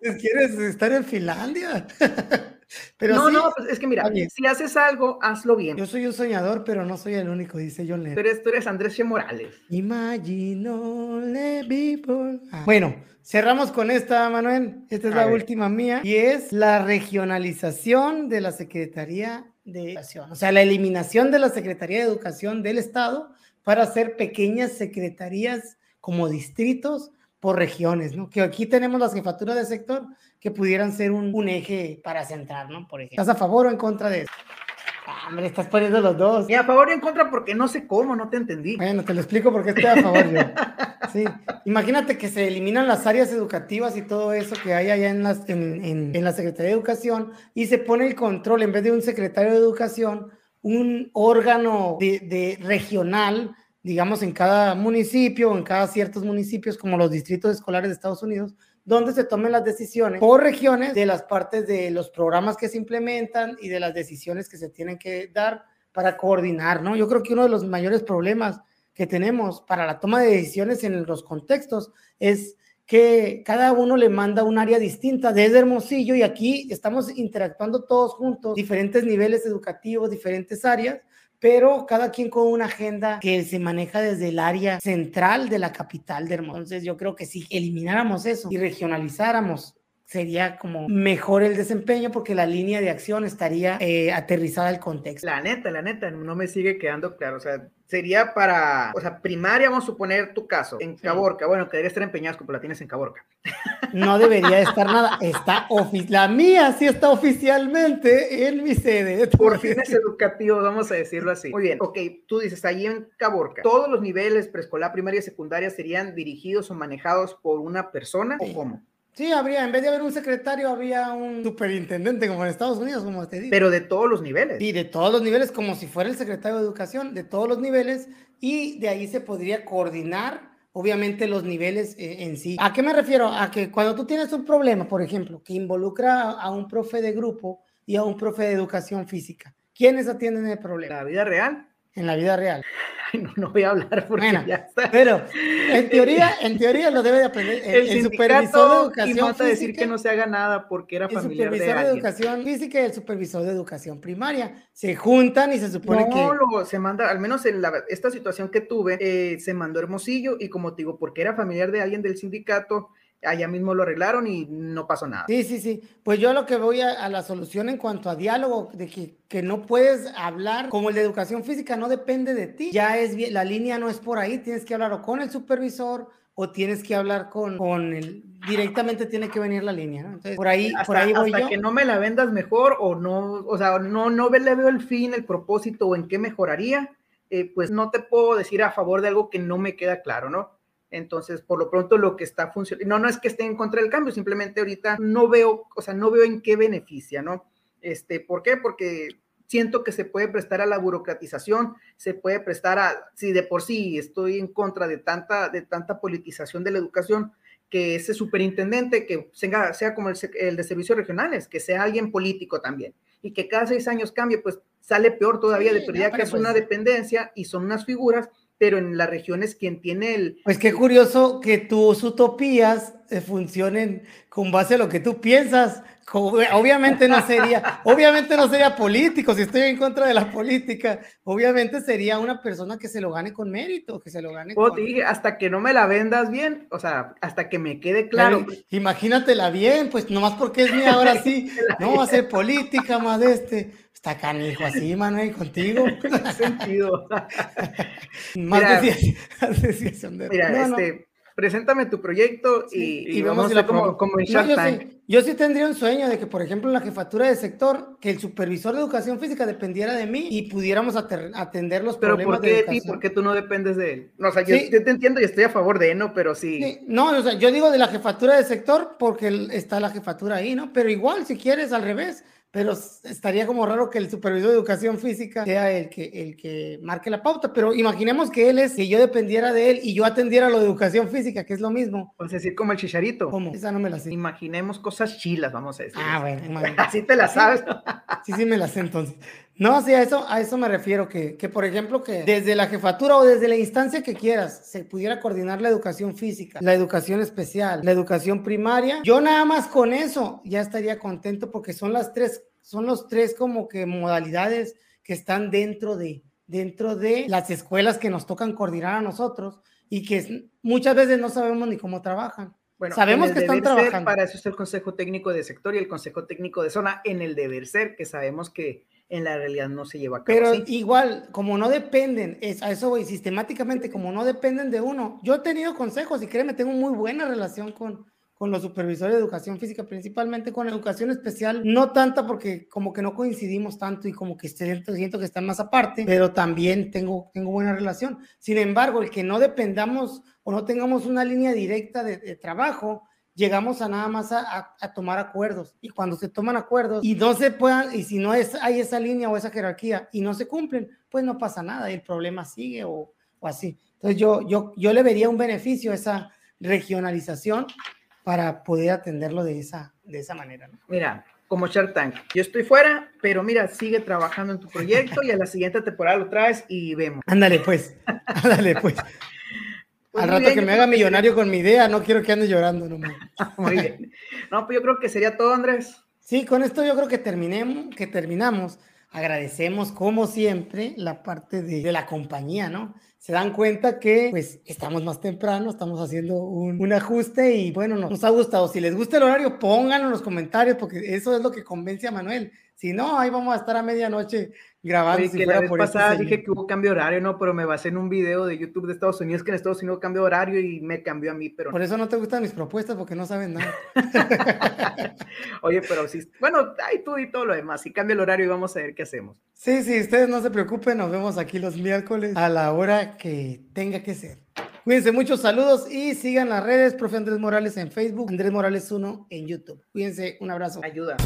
quieres estar en Finlandia. Pero no, no, pues es que mira, si haces algo, hazlo bien. Yo soy un soñador, pero no soy el único, dice John Lennon. Tú eres, tú eres Andrés Morales. Imagino people. Ah. Bueno, cerramos con esta, Manuel. Esta es la última mía. Y es la regionalización de la Secretaría de Educación. O sea, la eliminación de la Secretaría de Educación del Estado para hacer pequeñas secretarías como distritos por regiones, ¿no? Que aquí tenemos las jefaturas de sector que pudieran ser un, eje para centrar, ¿no? Por ejemplo. ¿Estás a favor o en contra de eso? Ah, me estás poniendo los dos. Y a favor y en contra porque no sé cómo, no te entendí. Bueno, te lo explico porque estoy a favor yo. Sí. Imagínate que se eliminan las áreas educativas y todo eso que hay allá en, las, en, en la Secretaría de Educación y se pone el control, en vez de un secretario de Educación, un órgano de, de regional digamos, en cada municipio o en cada ciertos municipios, como los distritos escolares de Estados Unidos, donde se tomen las decisiones por regiones de las partes de los programas que se implementan y de las decisiones que se tienen que dar para coordinar, ¿no? Yo creo que uno de los mayores problemas que tenemos para la toma de decisiones en los contextos es que cada uno le manda un área distinta desde Hermosillo y aquí estamos interactuando todos juntos, diferentes niveles educativos, diferentes áreas, pero cada quien con una agenda que se maneja desde el área central de la capital de Hermosillo. Entonces yo creo que si elimináramos eso y regionalizáramos sería como mejor el desempeño porque la línea de acción estaría eh, aterrizada al contexto. La neta, la neta, no me sigue quedando claro. O sea, sería para, o sea, primaria, vamos a suponer tu caso, en Caborca. Bueno, que debería estar en Peñasco, pero la tienes en Caborca. No debería estar nada. Está la mía sí está oficialmente en mi sede. Por fines educativos, vamos a decirlo así. Muy bien, ok, tú dices, ahí en Caborca, ¿todos los niveles preescolar, primaria y secundaria serían dirigidos o manejados por una persona o cómo? Sí, habría, en vez de haber un secretario, había un superintendente como en Estados Unidos, como te digo. Pero de todos los niveles. Sí, de todos los niveles, como si fuera el secretario de Educación, de todos los niveles, y de ahí se podría coordinar, obviamente, los niveles eh, en sí. ¿A qué me refiero? A que cuando tú tienes un problema, por ejemplo, que involucra a un profe de grupo y a un profe de educación física, ¿quiénes atienden el problema? ¿La vida real? En la vida real. no, voy a hablar porque ya está. Pero en teoría, en teoría lo debe de aprender el, supervisor de educación física. decir que no se haga nada porque era familiar El supervisor de, educación física y el supervisor de educación primaria se juntan y se supone que no se manda, al menos en esta situación que tuve, eh, se mandó Hermosillo y como te digo, porque era familiar de alguien del sindicato allá mismo lo arreglaron y no pasó nada. Sí, sí, sí. Pues yo lo que voy a, la solución en cuanto a diálogo, de que, que, no puedes hablar, como el de educación física, no depende de ti. Ya es bien, la línea no es por ahí, tienes que hablar o con el supervisor o tienes que hablar con, con el, directamente tiene que venir la línea, ¿no? Entonces, por ahí, por ahí voy hasta que no me la vendas mejor o no, o sea, no, no le veo el fin, el propósito o en qué mejoraría, eh, pues no te puedo decir a favor de algo que no me queda claro, ¿no? Entonces, por lo pronto, lo que está funcionando, no, no es que esté en contra del cambio, simplemente ahorita no veo, o sea, no veo en qué beneficia, ¿no? Este, ¿por qué? Porque siento que se puede prestar a la burocratización, se puede prestar a, si de por sí estoy en contra de tanta, de tanta politización de la educación, que ese superintendente que sea, sea como el, el, de servicios regionales, que sea alguien político también, y que cada seis años cambie, pues sale peor todavía de prioridad que es una pues dependencia y son unas figuras pero en las regiones quien tiene el... Pues qué curioso que tus utopías eh, funcionen con base a lo que tú piensas. Obviamente no sería, obviamente no sería político, si estoy en contra de la política, obviamente sería una persona que se lo gane con mérito, que se lo gane con... dije, hasta que no me la vendas bien, o sea, hasta que me quede claro. imagínatela bien, pues nomás porque es mía ahora sí, no va a ser política más de este Está canijo así, Manuel, contigo. ¿Qué sentido? Más mira, de... Mira, este, preséntame tu proyecto y, vamos, a como, como en Shark yo, Tank. Sí, yo sí tendría un sueño de que, por ejemplo, en la jefatura de sector, que el supervisor de educación física dependiera de mí y pudiéramos atender los pero problemas ¿por qué de ti? ¿Por qué tú no dependes de él? No, o sea, yo, yo, te entiendo y estoy a favor de él, ¿no? Pero sí. sí. No, o sea, yo digo de la jefatura de sector porque está la jefatura ahí, ¿no? Pero igual, si quieres, al revés pero estaría como raro que el supervisor de educación física sea el que, el que marque la pauta, pero imaginemos que él es, que yo dependiera de él y yo atendiera lo de educación física, que es lo mismo. Puedes decir como el chicharito. ¿Cómo? Esa no me la sé. Imaginemos cosas chilas, vamos a decir. Ah, bueno. Así te la sabes. Sí, sí me la sé entonces. No, sí, a eso, a eso me refiero, que, que por ejemplo, que desde la jefatura o desde la instancia que quieras, se pudiera coordinar la educación física, la educación especial, la educación primaria. Yo nada más con eso ya estaría contento porque son las tres, son los tres como que modalidades que están dentro de, dentro de las escuelas que nos tocan coordinar a nosotros y que muchas veces no sabemos ni cómo trabajan. Bueno, sabemos que están trabajando. para eso está el Consejo Técnico de Sector y el Consejo Técnico de Zona en el deber ser, que sabemos que en la realidad no se lleva a cabo. Pero igual, como no dependen, es, a eso voy, sistemáticamente, como no dependen de uno, yo he tenido consejos y créeme, tengo muy buena relación con, con los supervisores de educación física, principalmente con educación especial, no tanta porque como que no coincidimos tanto y como que siento, siento que están más aparte, pero también tengo, tengo buena relación. Sin embargo, el que no dependamos o no tengamos una línea directa de, de trabajo, llegamos a nada más a, a, tomar acuerdos. Y cuando se toman acuerdos y no se puedan, y si no es, hay esa línea o esa jerarquía y no se cumplen, pues no pasa nada y el problema sigue o, o así. Entonces yo, yo, yo le vería un beneficio a esa regionalización para poder atenderlo de esa, de esa manera. Mira, como Shark Tank, yo estoy fuera, pero mira, sigue trabajando en tu proyecto y a la siguiente temporada lo traes y vemos. Ándale pues, ándale pues. Pues Al rato que me haga millonario con mi idea, no quiero que ande llorando nomás. Muy bien. No, pues yo creo que sería todo, Andrés. Sí, con esto yo creo que terminemos, que terminamos. Agradecemos como siempre la parte de, de, la compañía, ¿no? Se dan cuenta que pues estamos más temprano, estamos haciendo un, un ajuste y bueno, nos, nos, ha gustado. Si les gusta el horario, pónganlo en los comentarios porque eso es lo que convence a Manuel. Si no, ahí vamos a estar a medianoche grabando. Sí, que la vez pasada dije que hubo cambio de horario, no, pero me basé en un video de YouTube de Estados Unidos que en Estados Unidos cambió de horario y me cambió a mí, pero... Por eso no te gustan mis propuestas, porque no saben nada. Oye, pero sí, bueno, ahí tú y todo lo demás, si cambia el horario y vamos a ver qué hacemos. Sí, sí, ustedes no se preocupen, nos vemos aquí los miércoles a la hora que tenga que ser. Cuídense, muchos saludos y sigan las redes, profe Andrés Morales en Facebook, Andrés Morales 1 en YouTube. Cuídense, un abrazo. Ayuda.